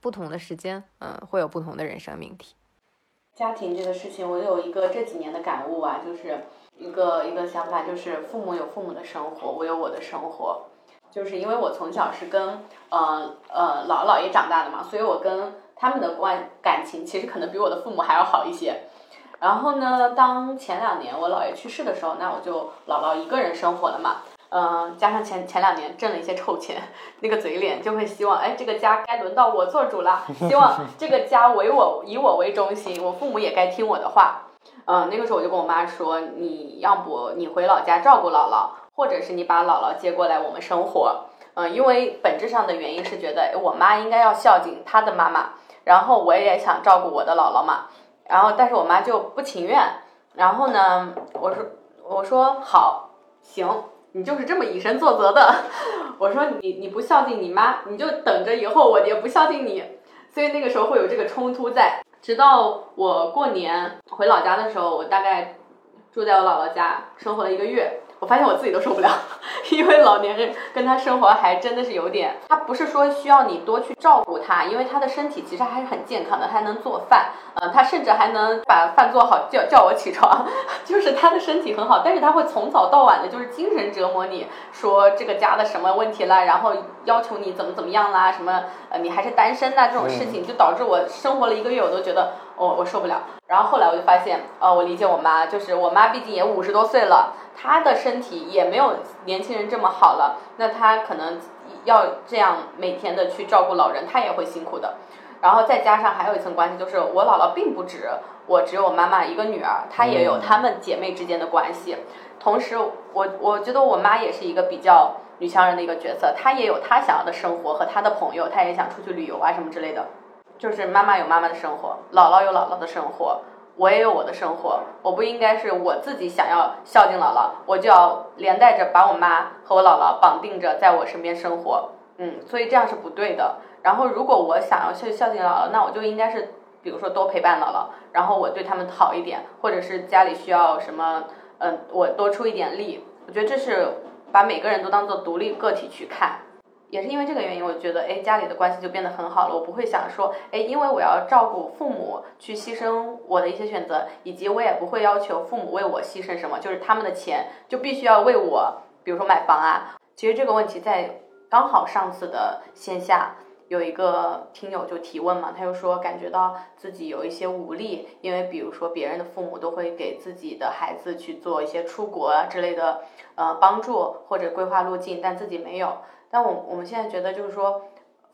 不同的时间，嗯，会有不同的人生命题。家庭这个事情，我有一个这几年的感悟啊，就是一个一个想法，就是父母有父母的生活，我有我的生活。就是因为我从小是跟呃呃姥姥姥爷长大的嘛，所以我跟他们的关感情其实可能比我的父母还要好一些。然后呢，当前两年我姥爷去世的时候，那我就姥姥一个人生活了嘛。嗯、加上前前两年挣了一些臭钱，那个嘴脸就会希望，哎，这个家该轮到我做主了，希望这个家为我以我为中心，我父母也该听我的话。嗯，那个时候我就跟我妈说，你要不你回老家照顾姥姥，或者是你把姥姥接过来我们生活。嗯，因为本质上的原因是觉得哎我妈应该要孝敬她的妈妈，然后我也想照顾我的姥姥嘛。然后但是我妈就不情愿。然后呢，我说我说好，行，你就是这么以身作则的。我说你你不孝敬你妈，你就等着以后我也不孝敬你。所以那个时候会有这个冲突在。直到我过年回老家的时候，我大概住在我姥姥家生活了一个月，我发现我自己都受不了，因为老年人跟他生活还真的是有点，他不是说需要你多去照顾他，因为他的身体其实还是很健康的，他还能做饭，呃，他甚至还能把饭做好叫叫我起床，就是他的身体很好，但是他会从早到晚的就是精神折磨你，说这个家的什么问题啦，然后要求你怎么怎么样啦，什么呃你还是单身呐这种事情，就导致我生活了一个月，我都觉得我我受不了。然后后来我就发现，呃，我理解我妈，就是我妈毕竟也五十多岁了，她的身体也没有年轻人这么好了，那她可能要这样每天的去照顾老人，她也会辛苦的。然后再加上还有一层关系，就是我姥姥并不止我只有妈妈一个女儿，她也有她们姐妹之间的关系。同时，我我觉得我妈也是一个比较女强人的一个角色，她也有她想要的生活和她的朋友，她也想出去旅游啊什么之类的。就是妈妈有妈妈的生活，姥姥有姥姥的生活，我也有我的生活。我不应该是我自己想要孝敬姥姥，我就要连带着把我妈和我姥姥绑定着在我身边生活。嗯，所以这样是不对的。然后，如果我想要去孝敬姥姥，那我就应该是，比如说多陪伴姥姥，然后我对他们好一点，或者是家里需要什么，嗯，我多出一点力。我觉得这是把每个人都当做独立个体去看。也是因为这个原因，我觉得，哎，家里的关系就变得很好了。我不会想说，哎，因为我要照顾父母，去牺牲我的一些选择，以及我也不会要求父母为我牺牲什么，就是他们的钱就必须要为我，比如说买房啊。其实这个问题在刚好上次的线下有一个听友就提问嘛，他就说感觉到自己有一些无力，因为比如说别人的父母都会给自己的孩子去做一些出国啊之类的呃帮助或者规划路径，但自己没有。但我我们现在觉得，就是说，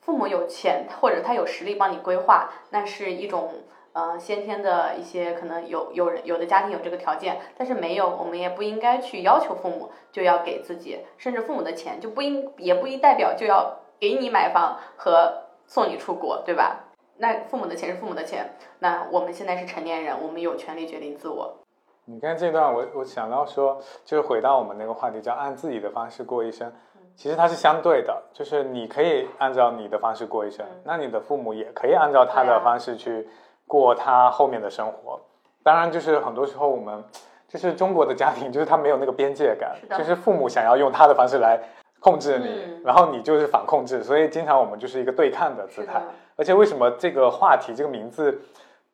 父母有钱或者他有实力帮你规划，那是一种呃先天的一些可能有有人有的家庭有这个条件，但是没有，我们也不应该去要求父母就要给自己，甚至父母的钱就不应也不一代表就要给你买房和送你出国，对吧？那父母的钱是父母的钱，那我们现在是成年人，我们有权利决定自我。你看这段，我我想到说，就是回到我们那个话题，叫按自己的方式过一生。其实它是相对的，就是你可以按照你的方式过一生，那你的父母也可以按照他的方式去过他后面的生活。当然，就是很多时候我们就是中国的家庭，就是他没有那个边界感，就是父母想要用他的方式来控制你，然后你就是反控制，所以经常我们就是一个对抗的姿态。而且为什么这个话题这个名字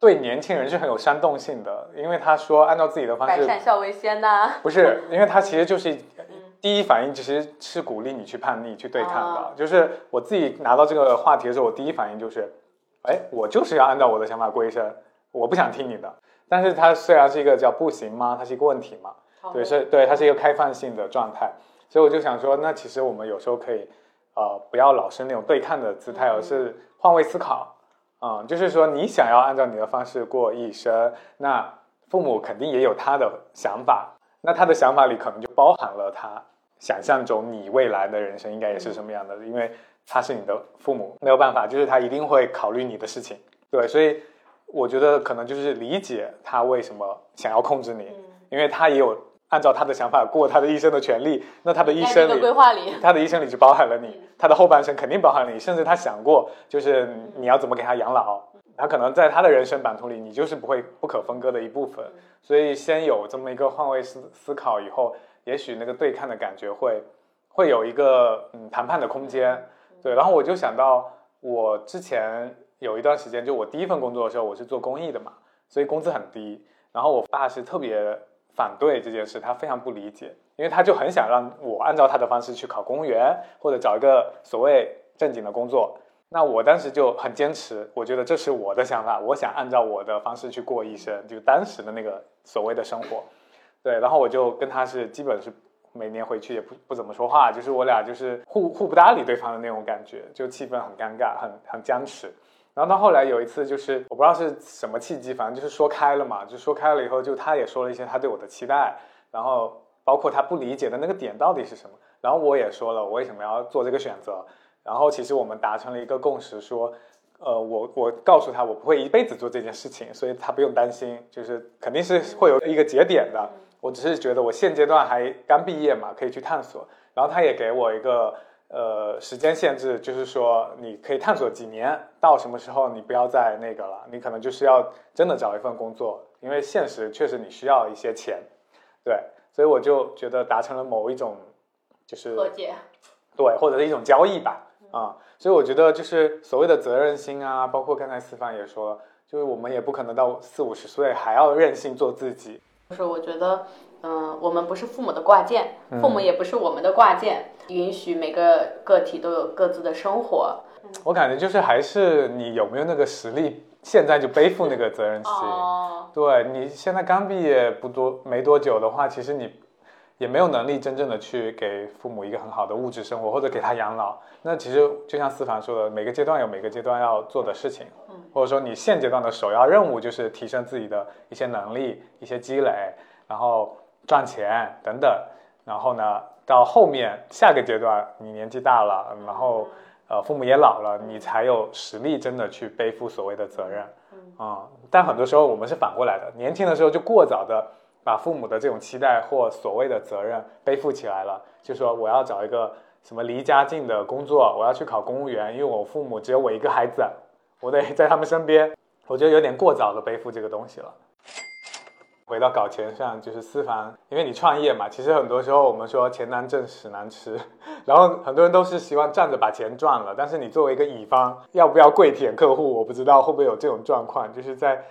对年轻人是很有煽动性的？因为他说按照自己的方式，百善孝为先呐，不是，因为他其实就是。第一反应其实是鼓励你去叛逆、去对抗的。就是我自己拿到这个话题的时候，我第一反应就是，哎，我就是要按照我的想法过一生，我不想听你的。但是它虽然是一个叫不行吗？它是一个问题嘛？对，是，对，它是一个开放性的状态。所以我就想说，那其实我们有时候可以，呃，不要老是那种对抗的姿态，而是换位思考。嗯，就是说你想要按照你的方式过一生，那父母肯定也有他的想法，那他的想法里可能就包含了他。想象中你未来的人生应该也是什么样的？因为他是你的父母，没有办法，就是他一定会考虑你的事情。对，所以我觉得可能就是理解他为什么想要控制你，因为他也有按照他的想法过他的一生的权利。那他的一生里，规划里，他的一生里就包含了你，他的后半生肯定包含了你，甚至他想过就是你要怎么给他养老，他可能在他的人生版图里，你就是不会不可分割的一部分。所以先有这么一个换位思思考以后。也许那个对抗的感觉会，会有一个嗯谈判的空间，对。然后我就想到，我之前有一段时间，就我第一份工作的时候，我是做公益的嘛，所以工资很低。然后我爸是特别反对这件事，他非常不理解，因为他就很想让我按照他的方式去考公务员，或者找一个所谓正经的工作。那我当时就很坚持，我觉得这是我的想法，我想按照我的方式去过一生，就当时的那个所谓的生活。对，然后我就跟他是基本是每年回去也不不怎么说话，就是我俩就是互互不搭理对方的那种感觉，就气氛很尴尬，很很僵持。然后到后来有一次，就是我不知道是什么契机，反正就是说开了嘛，就说开了以后，就他也说了一些他对我的期待，然后包括他不理解的那个点到底是什么，然后我也说了我为什么要做这个选择，然后其实我们达成了一个共识，说，呃，我我告诉他我不会一辈子做这件事情，所以他不用担心，就是肯定是会有一个节点的。我只是觉得我现阶段还刚毕业嘛，可以去探索。然后他也给我一个呃时间限制，就是说你可以探索几年，到什么时候你不要再那个了，你可能就是要真的找一份工作，因为现实确实你需要一些钱，对。所以我就觉得达成了某一种就是和解。对，或者是一种交易吧，啊，所以我觉得就是所谓的责任心啊，包括刚才思凡也说了，就是我们也不可能到四五十岁还要任性做自己。就是我觉得，嗯，我们不是父母的挂件，嗯父母也不是我们的挂件，允许每个个体都有各自的生活。我感觉就是还是你有没有那个实力，现在就背负那个责任心。哦，对你现在刚毕业不多没多久的话，其实你也没有能力真正的去给父母一个很好的物质生活，或者给他养老。那其实就像思凡说的，每个阶段有每个阶段要做的事情，嗯或者说你现阶段的首要任务就是提升自己的一些能力、一些积累，然后赚钱等等。然后呢，到后面下个阶段，你年纪大了，然后呃父母也老了，你才有实力真的去背负所谓的责任。啊、但很多时候我们是反过来的，年轻的时候就过早的把父母的这种期待或所谓的责任背负起来了，就说我要找一个什么离家近的工作，我要去考公务员，因为我父母只有我一个孩子，我得在他们身边，我觉得有点过早的背负这个东西了。回到搞钱上，就是思凡，因为你创业嘛，其实很多时候我们说钱难挣，屎难吃，然后很多人都是希望站着把钱赚了，但是你作为一个乙方，要不要跪舔客户，我不知道会不会有这种状况，就是在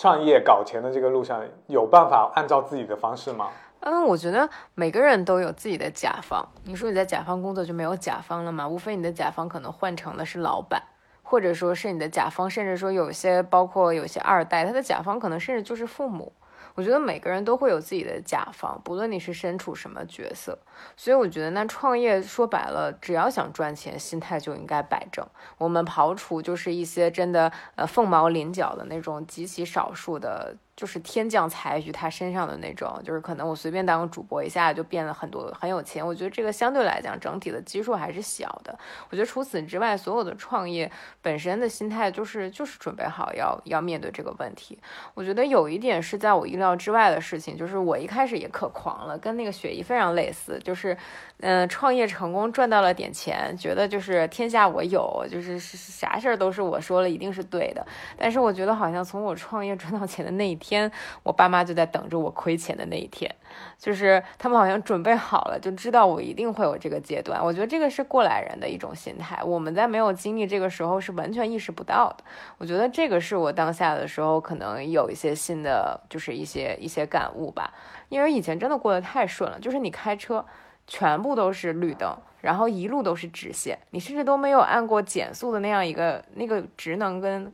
创业搞钱的这个路上，有办法按照自己的方式吗？嗯，我觉得每个人都有自己的甲方。你说你在甲方工作就没有甲方了吗？无非你的甲方可能换成的是老板，或者说是你的甲方，甚至说有些包括有些二代，他的甲方可能甚至就是父母。我觉得每个人都会有自己的甲方，不论你是身处什么角色。所以我觉得那创业说白了，只要想赚钱，心态就应该摆正。我们刨除就是一些真的呃凤毛麟角的那种极其少数的，就是天降财于他身上的那种，就是可能我随便当个主播一下就变了很多很有钱。我觉得这个相对来讲整体的基数还是小的。我觉得除此之外，所有的创业本身的心态就是就是准备好要要面对这个问题。我觉得有一点是在我意料之外的事情，就是我一开始也可狂了，跟那个雪姨非常类似，就是嗯、创业成功赚到了点钱，觉得就是天下我有，就是是是啥事儿都是我说了一定是对的。但是我觉得好像从我创业赚到钱的那一天，天我爸妈就在等着我亏钱的那一天，就是他们好像准备好了，就知道我一定会有这个阶段。我觉得这个是过来人的一种心态，我们在没有经历这个时候是完全意识不到的。我觉得这个是我当下的时候可能有一些新的，就是一些一些感悟吧。因为以前真的过得太顺了，就是你开车全部都是绿灯，然后一路都是直线，你甚至都没有按过减速的那样一个那个职能跟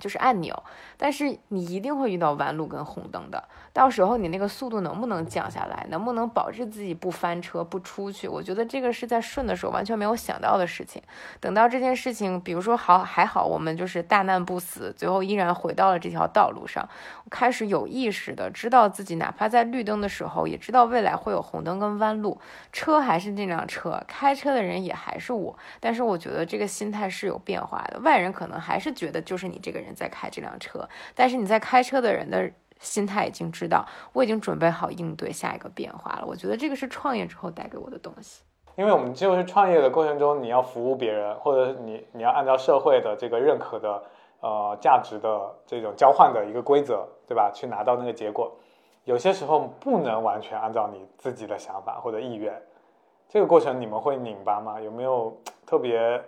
就是按钮，但是你一定会遇到弯路跟红灯的。到时候你那个速度能不能降下来，能不能保证自己不翻车不出去？我觉得这个是在顺的时候完全没有想到的事情。等到这件事情，比如说好还好，我们就是大难不死，最后依然回到了这条道路上，开始有意识的知道自己哪怕在绿灯的时候，也知道未来会有红灯跟弯路，车还是那辆车，开车的人也还是我。但是我觉得这个心态是有变化的，外人可能还是觉得就是你这个人在开这辆车，但是你在开车的人的。心态已经知道，我已经准备好应对下一个变化了。我觉得这个是创业之后带给我的东西。因为我们就是创业的过程中，你要服务别人，或者你你要按照社会的这个认可的呃价值的这种交换的一个规则，对吧？去拿到那个结果，有些时候不能完全按照你自己的想法或者意愿。这个过程你们会拧巴吗？有没有特别，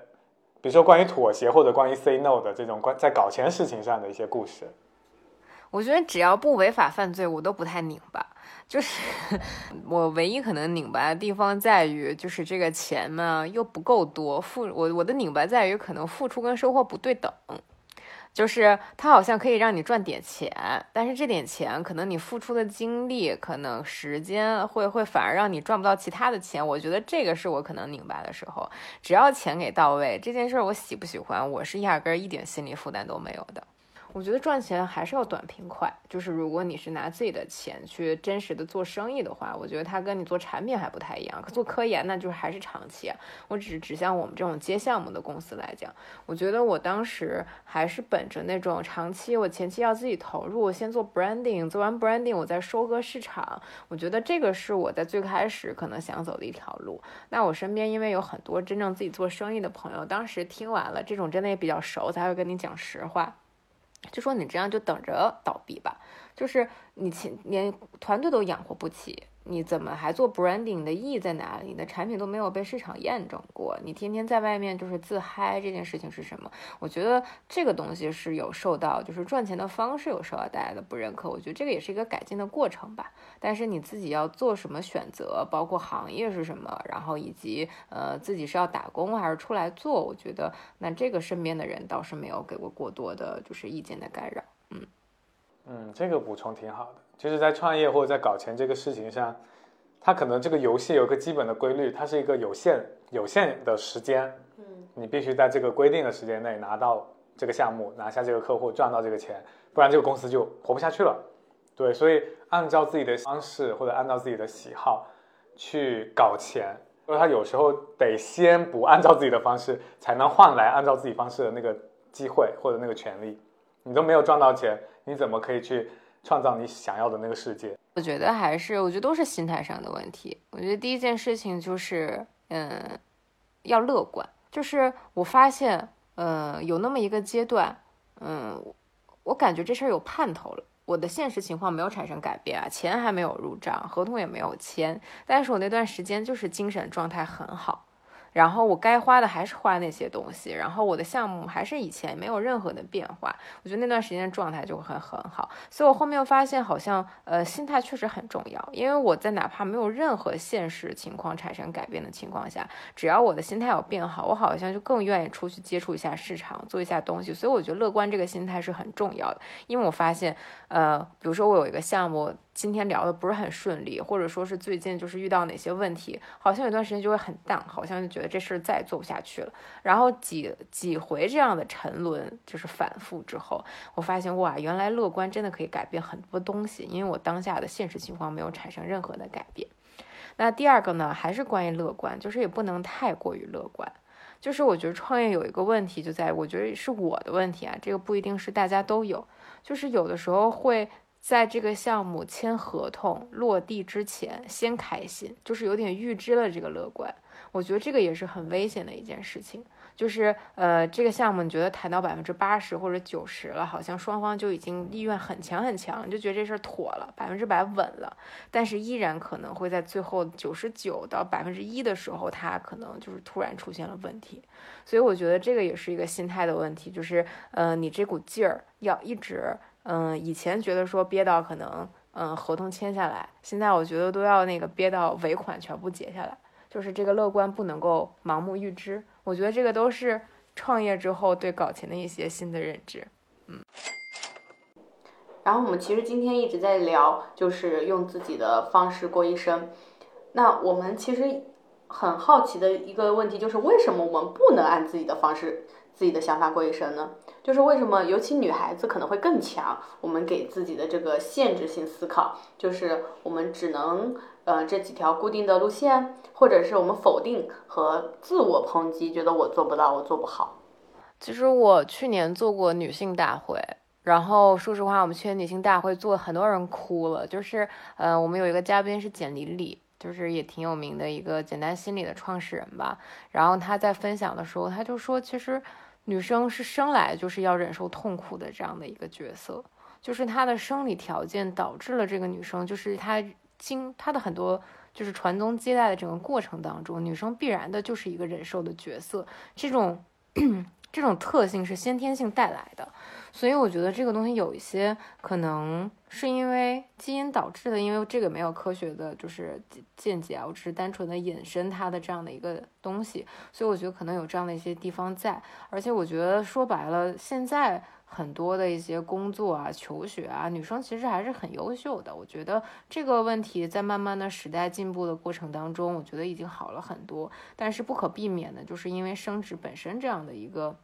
比如说关于妥协或者关于 say no 的这种关在搞钱事情上的一些故事？我觉得只要不违法犯罪，我都不太拧巴。就是 我唯一可能拧巴的地方在于，就是这个钱呢又不够多，付我我的拧巴在于可能付出跟收获不对等。就是它好像可以让你赚点钱，但是这点钱可能你付出的精力、可能时间会会反而让你赚不到其他的钱。我觉得这个是我可能拧巴的时候，只要钱给到位，这件事儿我喜不喜欢，我是压根儿一点心理负担都没有的。我觉得赚钱还是要短平快，就是如果你是拿自己的钱去真实的做生意的话，我觉得它跟你做产品还不太一样。做科研那就是还是长期。我只指向我们这种接项目的公司来讲，我觉得我当时还是本着那种长期，我前期要自己投入，先做 branding，做完 branding 我再收割市场。我觉得这个是我在最开始可能想走的一条路。那我身边因为有很多真正自己做生意的朋友，当时听完了这种真的也比较熟，才会跟你讲实话。就说你这样就等着倒闭吧，就是你前连团队都养活不起，你怎么还做 branding 的意义在哪里？你的产品都没有被市场验证过，你天天在外面就是自嗨，这件事情是什么？我觉得这个东西是有受到，就是赚钱的方式有受到大家的不认可。我觉得这个也是一个改进的过程吧。但是你自己要做什么选择，包括行业是什么，然后以及呃自己是要打工还是出来做，我觉得那这个身边的人倒是没有给过过多的就是意见的干扰。嗯嗯，这个补充挺好的。就是在创业或者在搞钱这个事情上，它可能这个游戏有个基本的规律，它是一个有限有限的时间，嗯你必须在这个规定的时间内拿到这个项目，拿下这个客户，赚到这个钱，不然这个公司就活不下去了。对，所以按照自己的方式或者按照自己的喜好去搞钱，因为他有时候得先不按照自己的方式，才能换来按照自己方式的那个机会或者那个权利。你都没有赚到钱，你怎么可以去创造你想要的那个世界？我觉得还是，我觉得都是心态上的问题。我觉得第一件事情就是，嗯，要乐观。就是我发现，嗯，有那么一个阶段，嗯，我感觉这事儿有盼头了。我的现实情况没有产生改变啊，钱还没有入账，合同也没有签，但是我那段时间就是精神状态很好。然后我该花的还是花那些东西，然后我的项目还是以前没有任何的变化，我觉得那段时间状态就会很很好，所以我后面又发现好像呃心态确实很重要，因为我在哪怕没有任何现实情况产生改变的情况下，只要我的心态有变好，我好像就更愿意出去接触一下市场，做一下东西，所以我觉得乐观这个心态是很重要的，因为我发现呃比如说我有一个项目。今天聊的不是很顺利，或者说是最近就是遇到哪些问题，好像有段时间就会很淡，好像就觉得这事儿再也做不下去了。然后几几回这样的沉沦，就是反复之后，我发现哇，原来乐观真的可以改变很多东西，因为我当下的现实情况没有产生任何的改变。那第二个呢，还是关于乐观，就是也不能太过于乐观。就是我觉得创业有一个问题就在，我觉得是我的问题啊，这个不一定是大家都有，就是有的时候会。在这个项目签合同落地之前，先开心，就是有点预支了这个乐观。我觉得这个也是很危险的一件事情。就是呃，这个项目你觉得谈到百分之八十或者九十了，好像双方就已经意愿很强很强，就觉得这事儿妥了，百分之百稳了。但是依然可能会在最后九十九到百分之一的时候，它可能就是突然出现了问题。所以我觉得这个也是一个心态的问题，就是呃，你这股劲儿要一直。嗯，以前觉得说憋到可能，嗯，合同签下来，现在我觉得都要那个憋到尾款全部结下来，就是这个乐观不能够盲目预支。我觉得这个都是创业之后对搞钱的一些新的认知。嗯。然后我们其实今天一直在聊，就是用自己的方式过一生。那我们其实很好奇的一个问题就是，为什么我们不能按自己的方式、自己的想法过一生呢？就是为什么，尤其女孩子可能会更强。我们给自己的这个限制性思考，就是我们只能呃这几条固定的路线，或者是我们否定和自我抨击，觉得我做不到，我做不好。其实我去年做过女性大会，然后说实话，我们去年女性大会做很多人哭了。就是呃，我们有一个嘉宾是简丽丽，就是也挺有名的一个简单心理的创始人吧。然后她在分享的时候，她就说，其实。女生是生来就是要忍受痛苦的这样的一个角色，就是她的生理条件导致了这个女生，就是她经她的很多就是传宗接代的整个过程当中，女生必然的就是一个忍受的角色，这种 这种特性是先天性带来的，所以我觉得这个东西有一些可能是因为基因导致的，因为这个没有科学的就是见解啊，我只是单纯的引申它的这样的一个东西，所以我觉得可能有这样的一些地方在，而且我觉得说白了，现在很多的一些工作啊、求学啊，女生其实还是很优秀的。我觉得这个问题在慢慢的时代进步的过程当中，我觉得已经好了很多，但是不可避免的就是因为生殖本身这样的一个。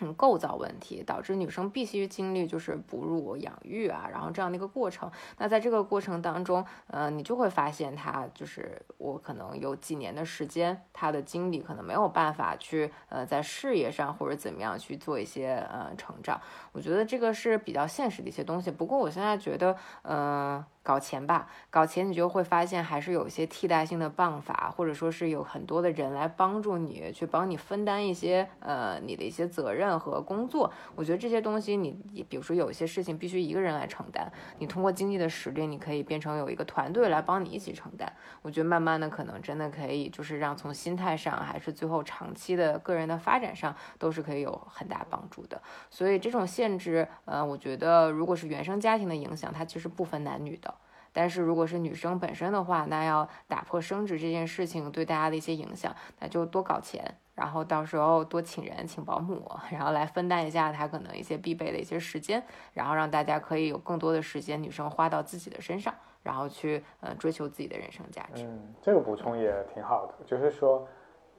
嗯，构造问题导致女生必须经历就是哺乳、养育啊，然后这样的一个过程。那在这个过程当中，呃，你就会发现她就是我可能有几年的时间，她的精力可能没有办法去呃在事业上或者怎么样去做一些呃成长。我觉得这个是比较现实的一些东西。不过我现在觉得，嗯、搞钱吧，搞钱你就会发现还是有一些替代性的办法，或者说是有很多的人来帮助你，去帮你分担一些呃你的一些责任和工作。我觉得这些东西你，比如说有一些事情必须一个人来承担，你通过经济的实力，你可以变成有一个团队来帮你一起承担。我觉得慢慢的可能真的可以，就是让从心态上还是最后长期的个人的发展上都是可以有很大帮助的。所以这种限制，呃，我觉得如果是原生家庭的影响，它其实不分男女的。但是如果是女生本身的话，那要打破升职这件事情对大家的一些影响，那就多搞钱，然后到时候多请人，请保姆，然后来分担一下她可能一些必备的一些时间，然后让大家可以有更多的时间，女生花到自己的身上，然后去呃追求自己的人生价值。嗯，这个补充也挺好的，就是说，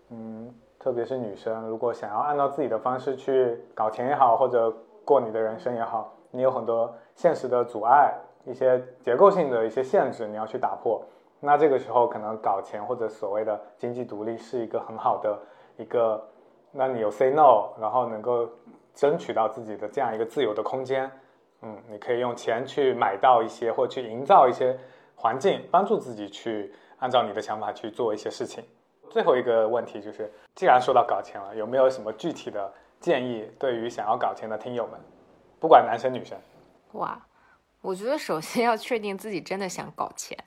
嗯，特别是女生，如果想要按照自己的方式去搞钱也好，或者过你的人生也好，你有很多现实的阻碍。一些结构性的一些限制，你要去打破。那这个时候，可能搞钱或者所谓的经济独立是一个很好的一个，那你有 say no，然后能够争取到自己的这样一个自由的空间。嗯，你可以用钱去买到一些，或去营造一些环境，帮助自己去按照你的想法去做一些事情。最后一个问题就是，既然说到搞钱了，有没有什么具体的建议对于想要搞钱的听友们，不管男生女生？哇。我觉得首先要确定自己真的想搞钱，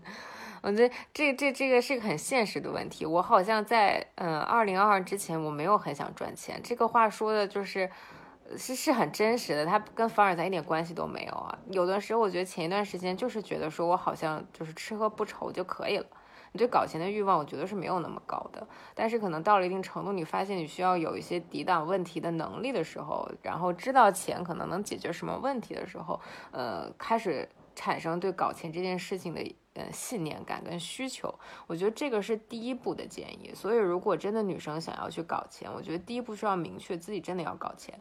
我觉得这这这个是个很现实的问题。我好像在嗯二零二二之前我没有很想赚钱，这个话说的就是是是很真实的，它跟凡尔赛一点关系都没有啊。有的时候我觉得前一段时间就是觉得说我好像就是吃喝不愁就可以了。你对搞钱的欲望，我觉得是没有那么高的。但是可能到了一定程度，你发现你需要有一些抵挡问题的能力的时候，然后知道钱可能能解决什么问题的时候，呃，开始产生对搞钱这件事情的呃信念感跟需求。我觉得这个是第一步的建议。所以如果真的女生想要去搞钱，我觉得第一步是要明确自己真的要搞钱。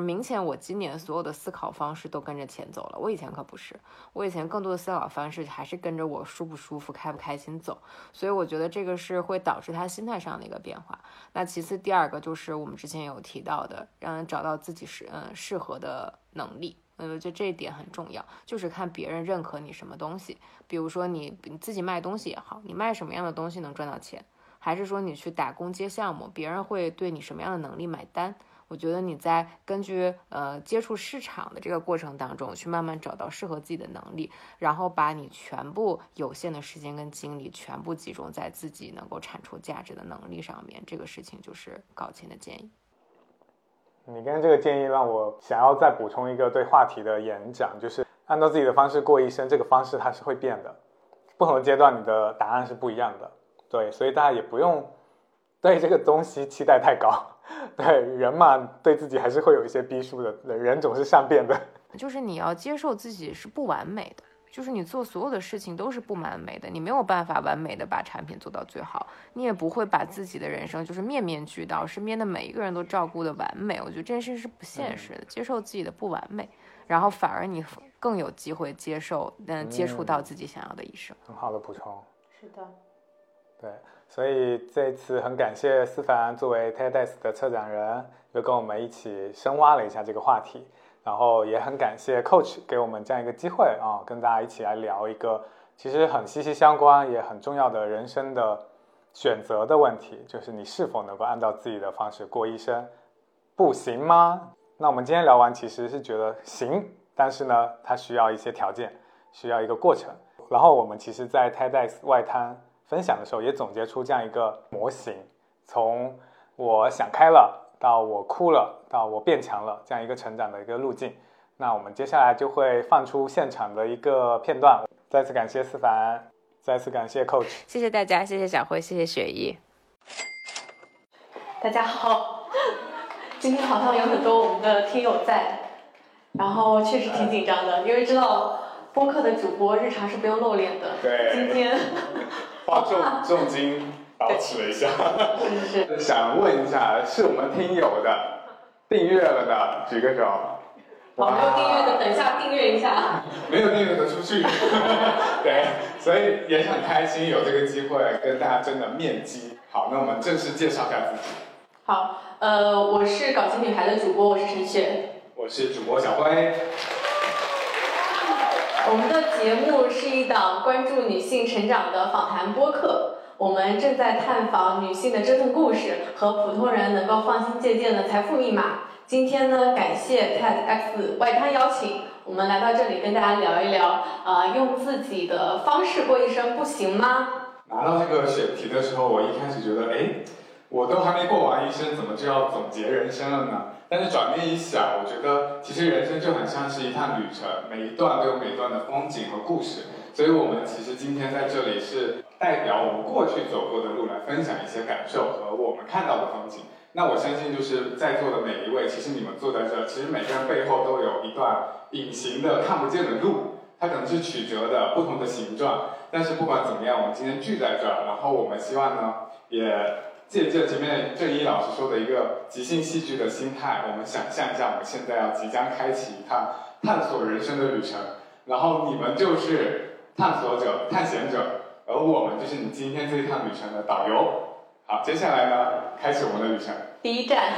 明显我今年所有的思考方式都跟着钱走了，我以前可不是，我以前更多的思考方式还是跟着我舒不舒服、开不开心走，所以我觉得这个是会导致他心态上的一个变化。那其次第二个就是我们之前有提到的，让人找到自己适嗯适合的能力，嗯，我觉得这一点很重要，就是看别人认可你什么东西，比如说你你自己卖东西也好，你卖什么样的东西能赚到钱，还是说你去打工接项目，别人会对你什么样的能力买单？我觉得你在根据呃接触市场的这个过程当中，去慢慢找到适合自己的能力，然后把你全部有限的时间跟精力全部集中在自己能够产出价值的能力上面，这个事情就是搞钱的建议。你跟这个建议让我想要再补充一个对话题的演讲，就是按照自己的方式过一生，这个方式它是会变的，不同的阶段你的答案是不一样的。对，所以大家也不用对这个东西期待太高。对人嘛，对自己还是会有一些逼数的。人总是善变的，就是你要接受自己是不完美的，就是你做所有的事情都是不完美的，你没有办法完美的把产品做到最好，你也不会把自己的人生就是面面俱到，身边的每一个人都照顾的完美。我觉得这件事是不现实的，接受自己的不完美，然后反而你更有机会接受，嗯，接触到自己想要的一生。很好的补充，是的，对。所以这次很感谢思凡作为 TEDx 的策展人，又跟我们一起深挖了一下这个话题。然后也很感谢 Coach 给我们这样一个机会啊，跟大家一起来聊一个其实很息息相关也很重要的人生的选择的问题，就是你是否能够按照自己的方式过一生？不行吗？那我们今天聊完，其实是觉得行，但是呢，它需要一些条件，需要一个过程。然后我们其实，在 TEDx 外滩。分享的时候也总结出这样一个模型，从我想开了到我哭了到我变强了这样一个成长的一个路径。那我们接下来就会放出现场的一个片段。再次感谢思凡，再次感谢 Coach，谢谢大家，谢谢小辉，谢谢雪姨。大家好，今天好像有很多我们的听友在，然后确实挺紧张的，因为知道播客的主播日常是不用露脸的。对，今天。花重重金保持了一下，是是想问一下，是我们听友的订阅了的，举个手。好，没有订阅的，等一下订阅一下。没有订阅的出去。对，所以也很开心有这个机会跟大家真的面基。好，那我们正式介绍一下自己。好，呃，我是搞钱女孩的主播，我是陈雪。我是主播小辉。我们的节目是一档关注女性成长的访谈播客，我们正在探访女性的折腾故事和普通人能够放心借鉴的财富密码。今天呢，感谢 TEDx 外滩邀请，我们来到这里跟大家聊一聊，呃，用自己的方式过一生不行吗？拿到这个选题的时候，我一开始觉得，哎，我都还没过完一生，怎么就要总结人生了呢？但是转念一想，我觉得其实人生就很像是一趟旅程，每一段都有每一段的风景和故事。所以我们其实今天在这里是代表我们过去走过的路来分享一些感受和我们看到的风景。那我相信就是在座的每一位，其实你们坐在这，其实每个人背后都有一段隐形的看不见的路，它可能是曲折的不同的形状。但是不管怎么样，我们今天聚在这儿，然后我们希望呢，也。借鉴前面郑一老师说的一个即兴戏剧的心态，我们想象一下，我们现在要即将开启一趟探索人生的旅程，然后你们就是探索者、探险者，而我们就是你今天这一趟旅程的导游。好，接下来呢，开始我们的旅程。第一站，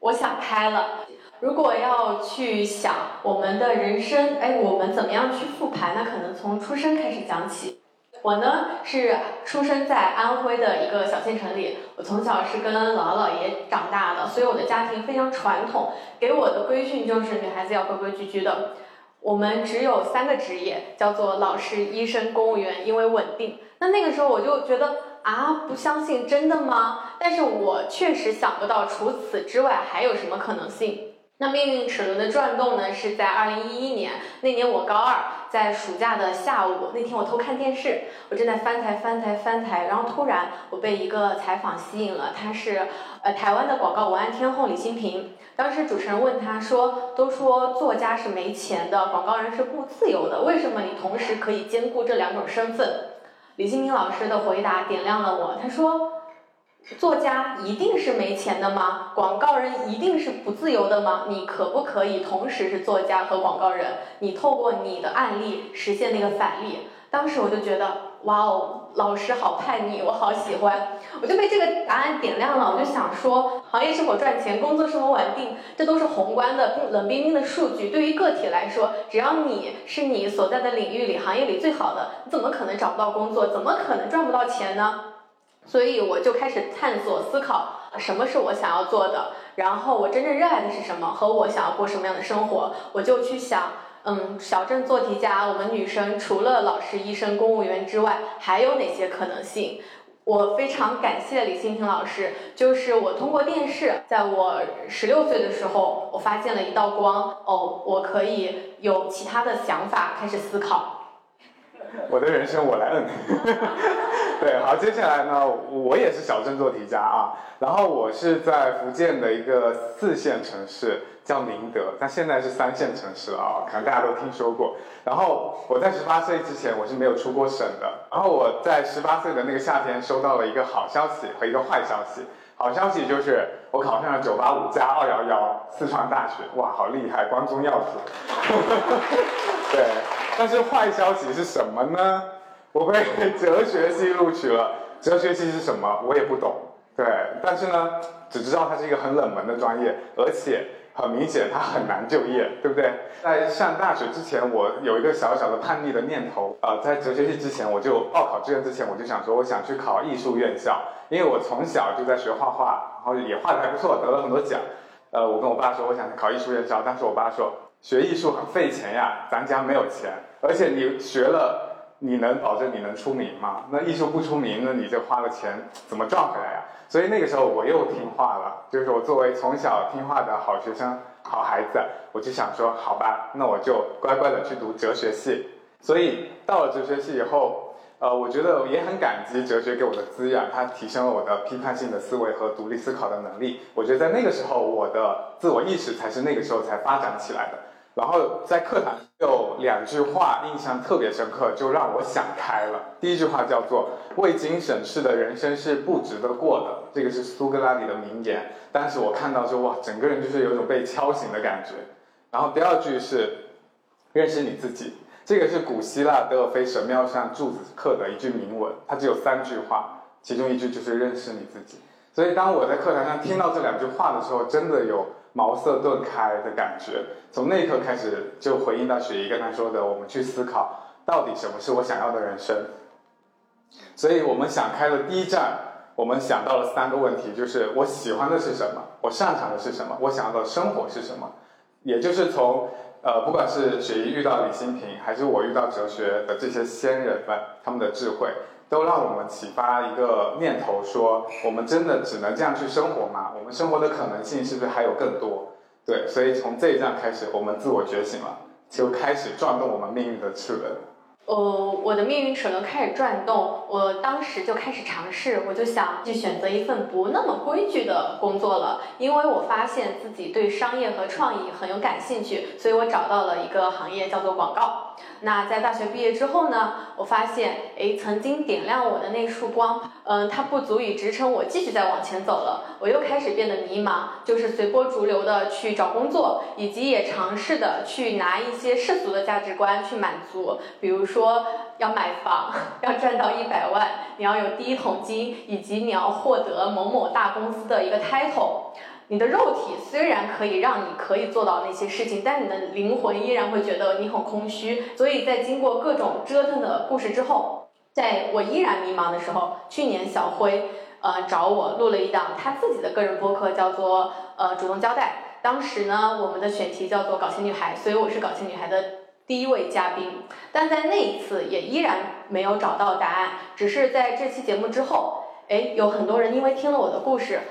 我想开了。如果要去想我们的人生，哎，我们怎么样去复盘？那可能从出生开始讲起。我呢是出生在安徽的一个小县城里，我从小是跟姥姥姥爷长大的，所以我的家庭非常传统，给我的规训就是女孩子要规规矩矩的。我们只有三个职业，叫做老师、医生、公务员，因为稳定。那那个时候我就觉得啊，不相信真的吗？但是我确实想不到除此之外还有什么可能性。那命运齿轮的转动呢，是在二零一一年那年，我高二，在暑假的下午，那天我偷看电视，我正在翻台翻台翻台，然后突然我被一个采访吸引了，他是呃台湾的广告文案天后李新平。当时主持人问他说：“都说作家是没钱的，广告人是不自由的，为什么你同时可以兼顾这两种身份？”李新平老师的回答点亮了我，他说。作家一定是没钱的吗？广告人一定是不自由的吗？你可不可以同时是作家和广告人？你透过你的案例实现那个反例。当时我就觉得，哇哦，老师好叛逆，我好喜欢。我就被这个答案点亮了。我就想说，行业是否赚钱，工作是否稳定，这都是宏观的、冷冰冰的数据。对于个体来说，只要你是你所在的领域里、行业里最好的，你怎么可能找不到工作？怎么可能赚不到钱呢？所以我就开始探索思考，什么是我想要做的，然后我真正热爱的是什么，和我想要过什么样的生活，我就去想，嗯，小镇做题家，我们女生除了老师、医生、公务员之外，还有哪些可能性？我非常感谢李欣婷老师，就是我通过电视，在我十六岁的时候，我发现了一道光，哦，我可以有其他的想法，开始思考。我的人生我来摁，对，好，接下来呢，我也是小镇做题家啊，然后我是在福建的一个四线城市叫宁德，但现在是三线城市了啊，可能大家都听说过。然后我在十八岁之前我是没有出过省的，然后我在十八岁的那个夏天收到了一个好消息和一个坏消息。好消息就是我考上了九八五加二幺幺四川大学，哇，好厉害，光宗耀祖。对，但是坏消息是什么呢？我被哲学系录取了。哲学系是什么？我也不懂。对，但是呢，只知道它是一个很冷门的专业，而且很明显它很难就业，对不对？在上大学之前，我有一个小小的叛逆的念头。呃，在哲学系之前，我就报考志愿之前，我就想说，我想去考艺术院校。因为我从小就在学画画，然后也画的还不错，得了很多奖。呃，我跟我爸说，我想考艺术院校，但是我爸说，学艺术很费钱呀，咱家没有钱，而且你学了，你能保证你能出名吗？那艺术不出名，那你这花了钱怎么赚回来呀？所以那个时候我又听话了，就是我作为从小听话的好学生、好孩子，我就想说，好吧，那我就乖乖的去读哲学系。所以到了哲学系以后。呃，我觉得也很感激哲学给我的滋养，它提升了我的批判性的思维和独立思考的能力。我觉得在那个时候，我的自我意识才是那个时候才发展起来的。然后在课堂有两句话印象特别深刻，就让我想开了。第一句话叫做“未经审视的人生是不值得过的”，这个是苏格拉底的名言。当时我看到说，哇，整个人就是有一种被敲醒的感觉。然后第二句是“认识你自己”。这个是古希腊德尔菲神庙上柱子刻的一句铭文，它只有三句话，其中一句就是认识你自己。所以当我在课堂上听到这两句话的时候，真的有茅塞顿开的感觉。从那一刻开始，就回应到雪姨跟他说的，我们去思考到底什么是我想要的人生。所以我们想开的第一站，我们想到了三个问题，就是我喜欢的是什么，我擅长的是什么，我想要的生活是什么。也就是从呃，不管是雪姨遇到李新平，还是我遇到哲学的这些先人们，他们的智慧，都让我们启发一个念头，说我们真的只能这样去生活吗？我们生活的可能性是不是还有更多？对，所以从这一站开始，我们自我觉醒了，就开始转动我们命运的齿轮。呃，我的命运齿轮开始转动，我当时就开始尝试，我就想去选择一份不那么规矩的工作了，因为我发现自己对商业和创意很有感兴趣，所以我找到了一个行业叫做广告。那在大学毕业之后呢，我发现，哎，曾经点亮我的那束光，嗯，它不足以支撑我继续再往前走了。我又开始变得迷茫，就是随波逐流的去找工作，以及也尝试的去拿一些世俗的价值观去满足，比如说说要买房，要赚到一百万，你要有第一桶金，以及你要获得某某大公司的一个 title。你的肉体虽然可以让你可以做到那些事情，但你的灵魂依然会觉得你很空虚。所以在经过各种折腾的故事之后，在我依然迷茫的时候，去年小辉呃找我录了一档他自己的个人播客，叫做呃主动交代。当时呢，我们的选题叫做搞钱女孩，所以我是搞钱女孩的第一位嘉宾。但在那一次也依然没有找到答案，只是在这期节目之后，哎，有很多人因为听了我的故事。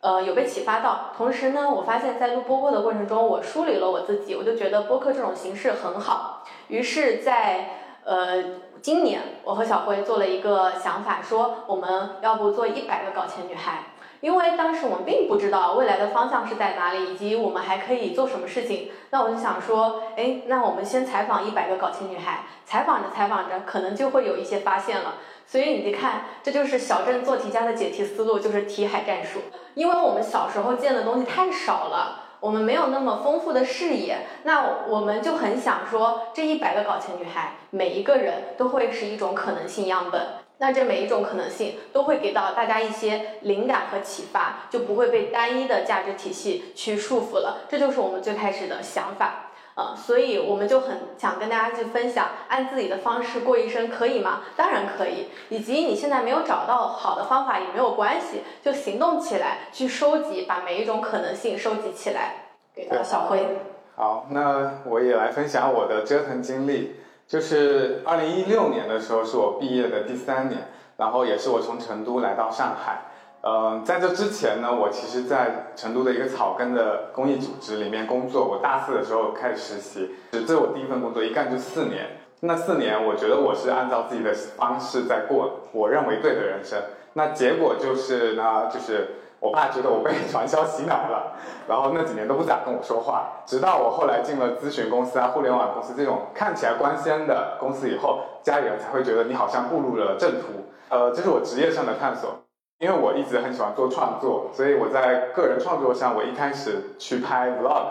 呃，有被启发到。同时呢，我发现，在录播客的过程中，我梳理了我自己，我就觉得播客这种形式很好。于是，在呃今年，我和小辉做了一个想法，说我们要不做一百个搞钱女孩。因为当时我们并不知道未来的方向是在哪里，以及我们还可以做什么事情。那我就想说，哎，那我们先采访一百个搞钱女孩，采访着采访着，可能就会有一些发现了。所以你看，这就是小镇做题家的解题思路，就是题海战术。因为我们小时候见的东西太少了，我们没有那么丰富的视野，那我们就很想说，这一百个搞钱女孩，每一个人都会是一种可能性样本。那这每一种可能性都会给到大家一些灵感和启发，就不会被单一的价值体系去束缚了。这就是我们最开始的想法。呃，所以我们就很想跟大家去分享，按自己的方式过一生可以吗？当然可以。以及你现在没有找到好的方法也没有关系，就行动起来，去收集，把每一种可能性收集起来。给到小辉。好，那我也来分享我的折腾经历。就是二零一六年的时候，是我毕业的第三年，然后也是我从成都来到上海。嗯，在这之前呢，我其实，在成都的一个草根的公益组织里面工作。我大四的时候开始实习，这是我第一份工作，一干就四年。那四年，我觉得我是按照自己的方式在过我认为对的人生。那结果就是呢，就是我爸觉得我被传销洗脑了，然后那几年都不咋跟我说话。直到我后来进了咨询公司啊、互联网公司这种看起来光鲜的公司以后，家里人才会觉得你好像步入了正途。呃，这是我职业上的探索。因为我一直很喜欢做创作，所以我在个人创作上，我一开始去拍 vlog，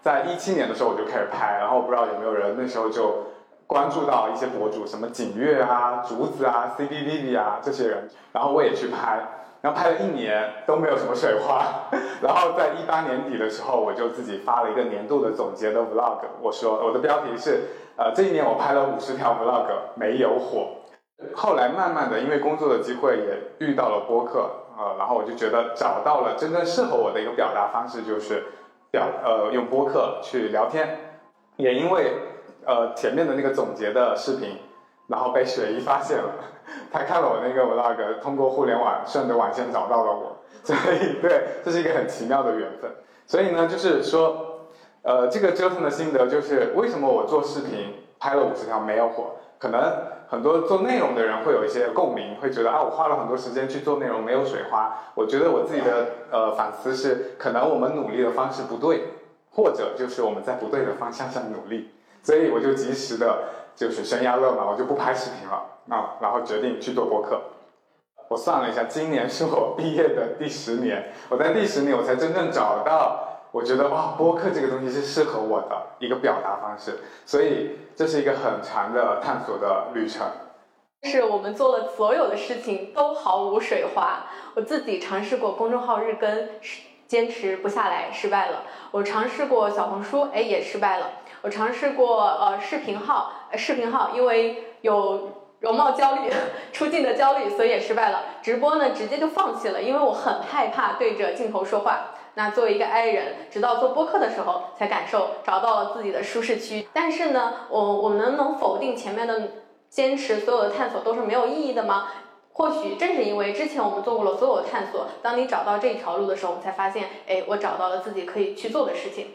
在一七年的时候我就开始拍，然后不知道有没有人那时候就关注到一些博主，什么景月啊、竹子啊、C B V V 啊这些人，然后我也去拍，然后拍了一年都没有什么水花，然后在一八年底的时候，我就自己发了一个年度的总结的 vlog，我说我的标题是，呃，这一年我拍了五十条 vlog，没有火。后来慢慢的，因为工作的机会也遇到了播客，呃，然后我就觉得找到了真正适合我的一个表达方式，就是表呃用播客去聊天。也因为呃前面的那个总结的视频，然后被雪姨发现了，他看了我那个 vlog，通过互联网顺着网线找到了我，所以对，这是一个很奇妙的缘分。所以呢，就是说，呃，这个折腾的心得就是为什么我做视频拍了五十条没有火，可能。很多做内容的人会有一些共鸣，会觉得啊，我花了很多时间去做内容，没有水花。我觉得我自己的呃反思是，可能我们努力的方式不对，或者就是我们在不对的方向上努力。所以我就及时的，就是悬崖勒马，我就不拍视频了啊，然后决定去做播客。我算了一下，今年是我毕业的第十年，我在第十年我才真正找到。我觉得哇，播客这个东西是适合我的一个表达方式，所以这是一个很长的探索的旅程。是我们做了所有的事情都毫无水花。我自己尝试过公众号日更，坚持不下来，失败了。我尝试过小红书，哎，也失败了。我尝试过呃视频号，视频号因为有容貌焦虑、出镜的焦虑，所以也失败了。直播呢，直接就放弃了，因为我很害怕对着镜头说话。那作为一个 I 人，直到做播客的时候，才感受找到了自己的舒适区。但是呢，我我们能否定前面的坚持，所有的探索都是没有意义的吗？或许正是因为之前我们做过了所有的探索，当你找到这一条路的时候，我们才发现，哎，我找到了自己可以去做的事情。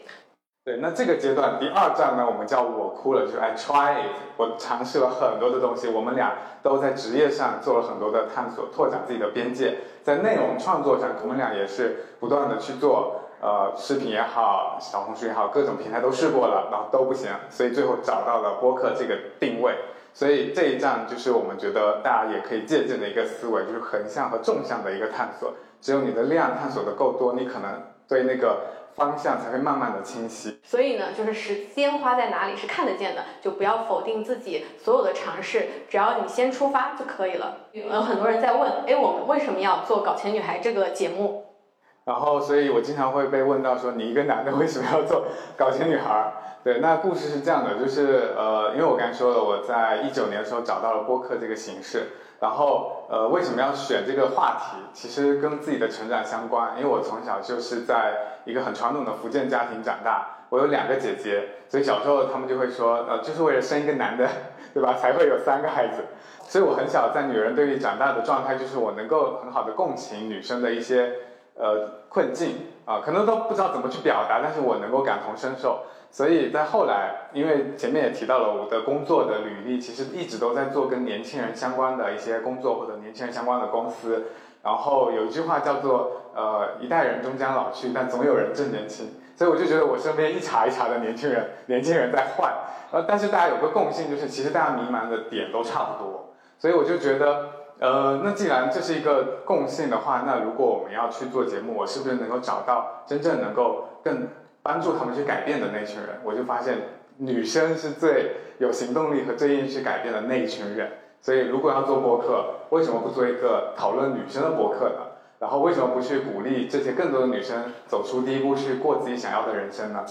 对，那这个阶段第二站呢，我们叫我哭了，就是 I try it，我尝试了很多的东西。我们俩都在职业上做了很多的探索，拓展自己的边界。在内容创作上，我们俩也是不断的去做，呃，视频也好，小红书也好，各种平台都试过了，然后都不行，所以最后找到了播客这个定位。所以这一站就是我们觉得大家也可以借鉴的一个思维，就是横向和纵向的一个探索。只有你的量探索的够多，你可能对那个。方向才会慢慢的清晰。所以呢，就是时间花在哪里是看得见的，就不要否定自己所有的尝试，只要你先出发就可以了。有很多人在问，哎，我们为什么要做《搞钱女孩》这个节目？然后，所以我经常会被问到说，你一个男的为什么要做《搞钱女孩》？对，那故事是这样的，就是呃，因为我刚才说了，我在一九年的时候找到了播客这个形式。然后，呃，为什么要选这个话题？其实跟自己的成长相关。因为我从小就是在一个很传统的福建家庭长大，我有两个姐姐，所以小时候他们就会说，呃，就是为了生一个男的，对吧？才会有三个孩子。所以我很小在女人堆里长大的状态，就是我能够很好的共情女生的一些呃困境啊，可能都不知道怎么去表达，但是我能够感同身受。所以在后来，因为前面也提到了我的工作的履历，其实一直都在做跟年轻人相关的一些工作或者年轻人相关的公司。然后有一句话叫做“呃，一代人终将老去，但总有人正年轻”。所以我就觉得我身边一茬一茬的年轻人，年轻人在换。呃，但是大家有个共性，就是其实大家迷茫的点都差不多。所以我就觉得，呃，那既然这是一个共性的话，那如果我们要去做节目，我是不是能够找到真正能够更。帮助他们去改变的那群人，我就发现女生是最有行动力和最愿意去改变的那一群人。所以，如果要做播客，为什么不做一个讨论女生的播客呢？然后，为什么不去鼓励这些更多的女生走出第一步，去过自己想要的人生呢？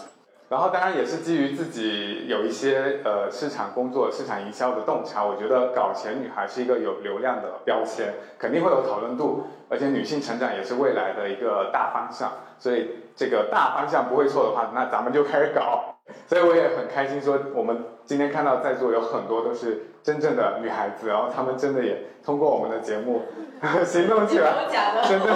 然后，当然也是基于自己有一些呃市场工作、市场营销的洞察，我觉得搞钱女孩是一个有流量的标签，肯定会有讨论度，而且女性成长也是未来的一个大方向，所以。这个大方向不会错的话，那咱们就开始搞。所以我也很开心，说我们今天看到在座有很多都是真正的女孩子，然后她们真的也通过我们的节目 行动起来，真的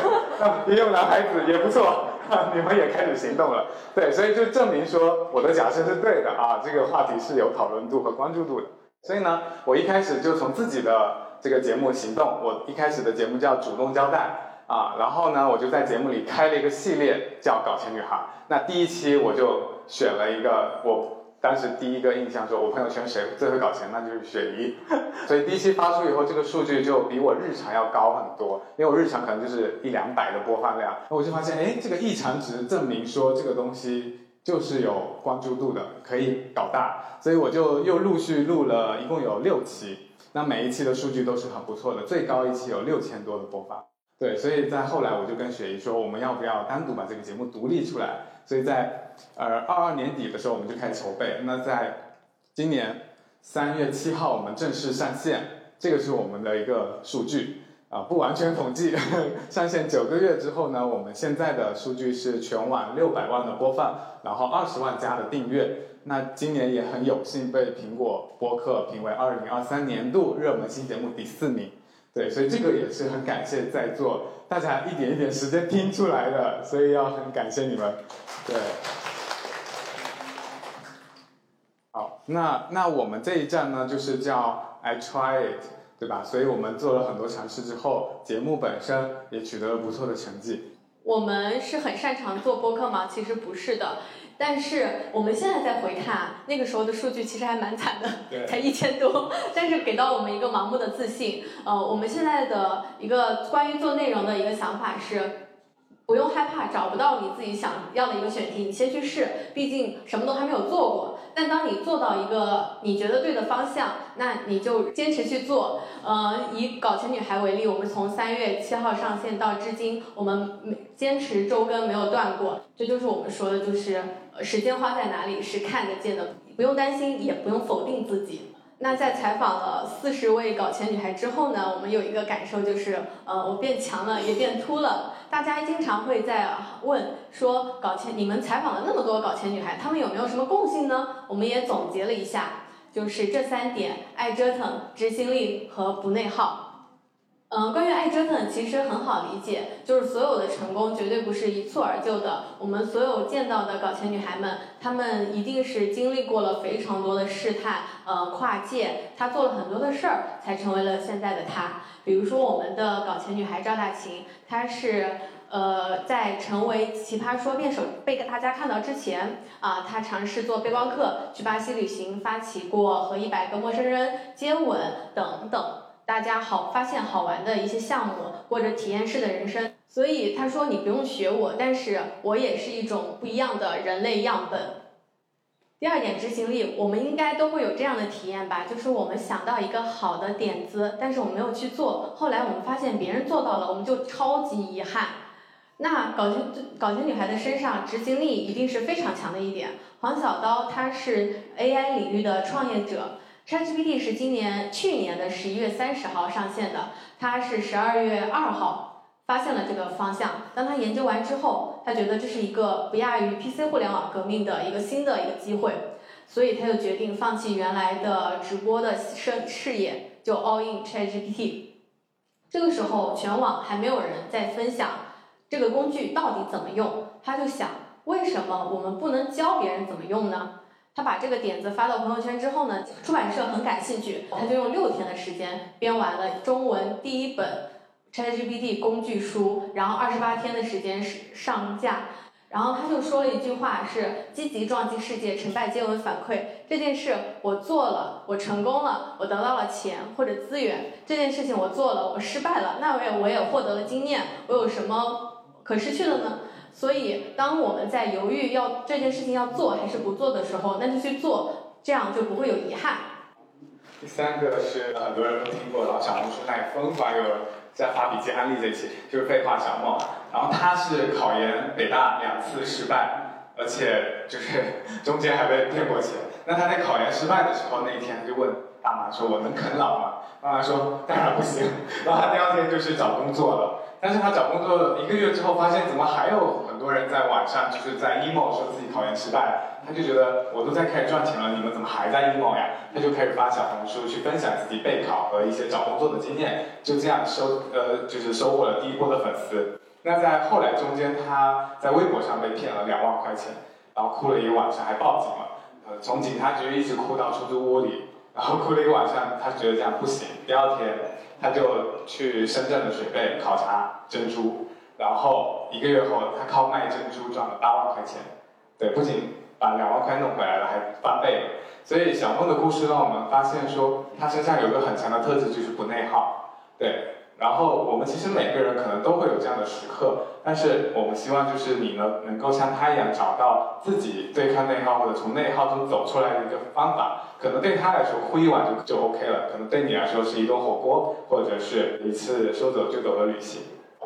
也有男孩子也不错，你们也开始行动了。对，所以就证明说我的假设是对的啊，这个话题是有讨论度和关注度的。所以呢，我一开始就从自己的这个节目行动，我一开始的节目叫主动交代。啊，然后呢，我就在节目里开了一个系列，叫《搞钱女孩》。那第一期我就选了一个，我当时第一个印象说，我朋友圈谁最会搞钱，那就是雪姨。所以第一期发出以后，这个数据就比我日常要高很多，因为我日常可能就是一两百的播放量。我就发现，哎，这个异常值证明说这个东西就是有关注度的，可以搞大。所以我就又陆续录了一共有六期，那每一期的数据都是很不错的，最高一期有六千多的播放。对，所以在后来我就跟雪姨说，我们要不要单独把这个节目独立出来？所以在呃二二年底的时候，我们就开始筹备。那在今年三月七号，我们正式上线。这个是我们的一个数据啊，不完全统计。上线九个月之后呢，我们现在的数据是全网六百万的播放，然后二十万加的订阅。那今年也很有幸被苹果播客评为二零二三年度热门新节目第四名。对，所以这个也是很感谢在座大家一点一点时间听出来的，所以要很感谢你们。对，好，那那我们这一站呢，就是叫 I try it，对吧？所以我们做了很多尝试之后，节目本身也取得了不错的成绩。我们是很擅长做播客吗？其实不是的。但是我们现在再回看那个时候的数据，其实还蛮惨的，才一千多。但是给到我们一个盲目的自信。呃，我们现在的一个关于做内容的一个想法是，不用害怕找不到你自己想要的一个选题，你先去试，毕竟什么都还没有做过。但当你做到一个你觉得对的方向，那你就坚持去做。呃，以搞钱女孩为例，我们从三月七号上线到至今，我们每坚持周更没有断过。这就是我们说的，就是时间花在哪里是看得见的，不用担心，也不用否定自己。那在采访了四十位搞钱女孩之后呢，我们有一个感受就是，呃，我变强了，也变秃了。大家经常会在问说，搞钱，你们采访了那么多搞钱女孩，她们有没有什么共性呢？我们也总结了一下，就是这三点：爱折腾、执行力和不内耗。嗯，关于爱折腾，其实很好理解，就是所有的成功绝对不是一蹴而就的。我们所有见到的搞钱女孩们，她们一定是经历过了非常多的试探，呃，跨界，她做了很多的事儿，才成为了现在的她。比如说我们的搞钱女孩赵大琴，她是。呃，在成为奇葩说辩手被大家看到之前，啊，她尝试做背包客，去巴西旅行，发起过和一百个陌生人接吻等等。大家好发现好玩的一些项目，过着体验式的人生。所以他说你不用学我，但是我也是一种不一样的人类样本。第二点执行力，我们应该都会有这样的体验吧，就是我们想到一个好的点子，但是我们没有去做，后来我们发现别人做到了，我们就超级遗憾。那搞钱搞钱女孩的身上执行力一定是非常强的一点。黄小刀他是 AI 领域的创业者。ChatGPT 是今年去年的十一月三十号上线的，他是十二月二号发现了这个方向。当他研究完之后，他觉得这是一个不亚于 PC 互联网革命的一个新的一个机会，所以他就决定放弃原来的直播的事事业，就 all in ChatGPT。这个时候，全网还没有人在分享这个工具到底怎么用，他就想，为什么我们不能教别人怎么用呢？他把这个点子发到朋友圈之后呢，出版社很感兴趣，他就用六天的时间编完了中文第一本 ChatGPT 工具书，然后二十八天的时间是上架。然后他就说了一句话是：积极撞击世界，成败皆为反馈。这件事我做了，我成功了，我得到了钱或者资源。这件事情我做了，我失败了，那我也我也获得了经验。我有什么可失去的呢？所以，当我们在犹豫要这件事情要做还是不做的时候，那就去做，这样就不会有遗憾。第三个是很多人都听过的，小红书上也疯狂有在发笔记安利这期，就是废话小梦。然后他是考研北大两次失败，而且就是中间还被骗过钱。那他在考研失败的时候，那一天他就问爸妈说：“我能啃老吗？”妈妈说：“当然不行。”然后他第二天就去找工作了。但是他找工作一个月之后，发现怎么还有很多人在网上就是在 emo 说自己考研失败。他就觉得我都在开始赚钱了，你们怎么还在 emo 呀？他就开始发小红书去分享自己备考和一些找工作的经验，就这样收呃就是收获了第一波的粉丝。那在后来中间，他在微博上被骗了两万块钱，然后哭了一个晚上，还报警了。呃，从警察局一直哭到出租屋里，然后哭了一个晚上，他觉得这样不行。第二天，他就去深圳的水贝考察珍珠，然后一个月后，他靠卖珍珠赚了八万块钱。对，不仅把两万块弄回来了，还翻倍了。所以小梦的故事让我们发现说，他身上有个很强的特质，就是不内耗。对。然后我们其实每个人可能都会有这样的时刻，但是我们希望就是你呢能够像他一样找到自己对抗内耗或者从内耗中走出来的一个方法。可能对他来说呼一碗就就 OK 了，可能对你来说是一顿火锅，或者是一次说走就走的旅行。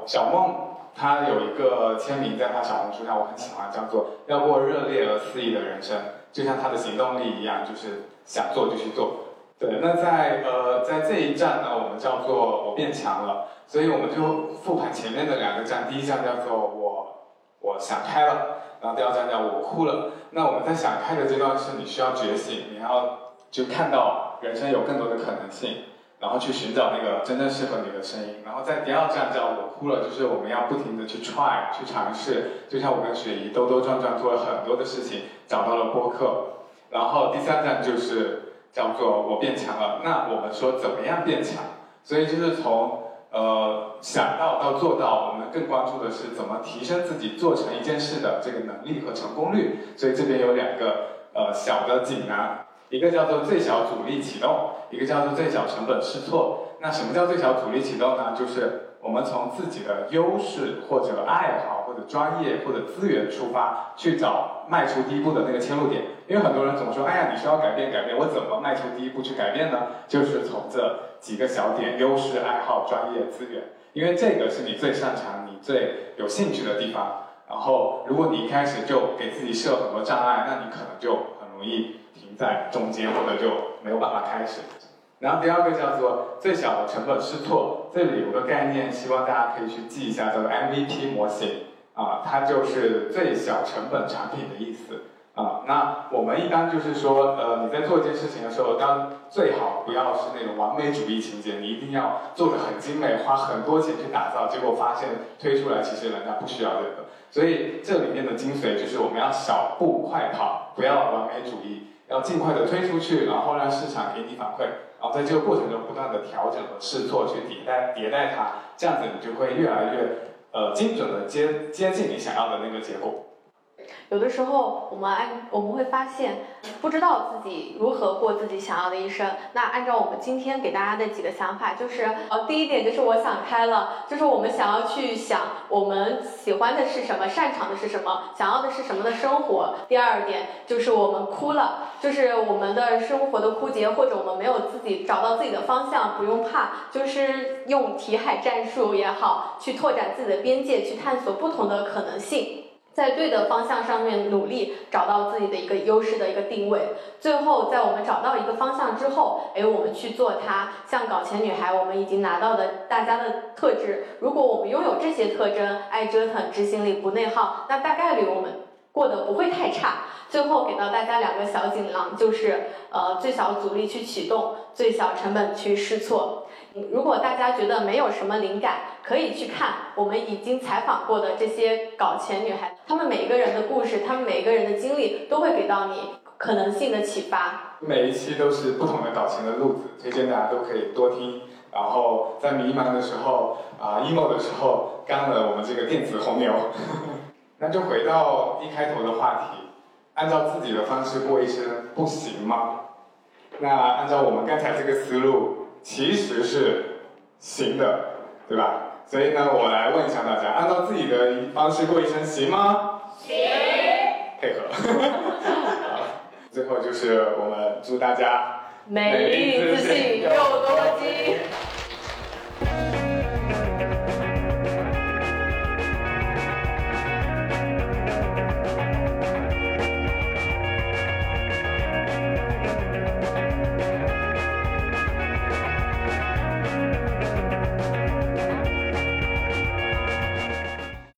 小梦她有一个签名在她小红书上，我很喜欢，叫做“要过热烈而肆意的人生”，就像她的行动力一样，就是想做就去做。对，那在呃在这一站呢，我们叫做我变强了，所以我们就复盘前面的两个站，第一站叫做我我想开了，然后第二站叫我哭了。那我们在想开的阶段是你需要觉醒，你要就看到人生有更多的可能性，然后去寻找那个真正适合你的声音。然后在第二站叫我哭了，就是我们要不停的去 try 去尝试，就像我跟雪姨兜兜转转做了很多的事情，找到了播客。然后第三站就是。叫做我变强了。那我们说怎么样变强？所以就是从呃想到到做到，我们更关注的是怎么提升自己做成一件事的这个能力和成功率。所以这边有两个呃小的锦囊，一个叫做最小阻力启动，一个叫做最小成本试错。那什么叫最小阻力启动呢？就是我们从自己的优势或者爱好或者专业或者资源出发，去找迈出第一步的那个切入点。因为很多人总说，哎呀，你需要改变改变，我怎么迈出第一步去改变呢？就是从这几个小点：优势、爱好、专业、资源。因为这个是你最擅长、你最有兴趣的地方。然后，如果你一开始就给自己设很多障碍，那你可能就很容易停在中间，或者就没有办法开始。然后第二个叫做最小的成本试错，这里有个概念，希望大家可以去记一下，叫做 MVP 模型啊，它就是最小成本产品的意思啊。那我们一般就是说，呃，你在做一件事情的时候，当最好不要是那种完美主义情节，你一定要做的很精美，花很多钱去打造，结果发现推出来其实人家不需要这个。所以这里面的精髓就是我们要小步快跑，不要完美主义，要尽快的推出去，然后让市场给你反馈。然后在这个过程中不断的调整和试错，去迭代迭代它，这样子你就会越来越呃精准的接接近你想要的那个结果。有的时候，我们按我们会发现，不知道自己如何过自己想要的一生。那按照我们今天给大家的几个想法，就是呃，第一点就是我想开了，就是我们想要去想我们喜欢的是什么，擅长的是什么，想要的是什么的生活。第二点就是我们哭了，就是我们的生活的枯竭，或者我们没有自己找到自己的方向，不用怕，就是用题海战术也好，去拓展自己的边界，去探索不同的可能性。在对的方向上面努力，找到自己的一个优势的一个定位。最后，在我们找到一个方向之后，哎，我们去做它。像搞钱女孩，我们已经拿到的大家的特质，如果我们拥有这些特征，爱折腾、执行力、不内耗，那大概率我们过得不会太差。最后给到大家两个小锦囊，就是呃，最小阻力去启动，最小成本去试错。如果大家觉得没有什么灵感，可以去看我们已经采访过的这些搞钱女孩，她们每一个人的故事，她们每一个人的经历，都会给到你可能性的启发。每一期都是不同的搞钱的路子，推荐大家都可以多听。然后在迷茫的时候啊，emo 的时候，干了我们这个电子红牛。那就回到一开头的话题，按照自己的方式过一生不行吗？那按照我们刚才这个思路。其实是行的，对吧？所以呢，我来问一下大家，按照自己的方式过一生行吗？行。配合。好，最后就是我们祝大家美丽自信又多金。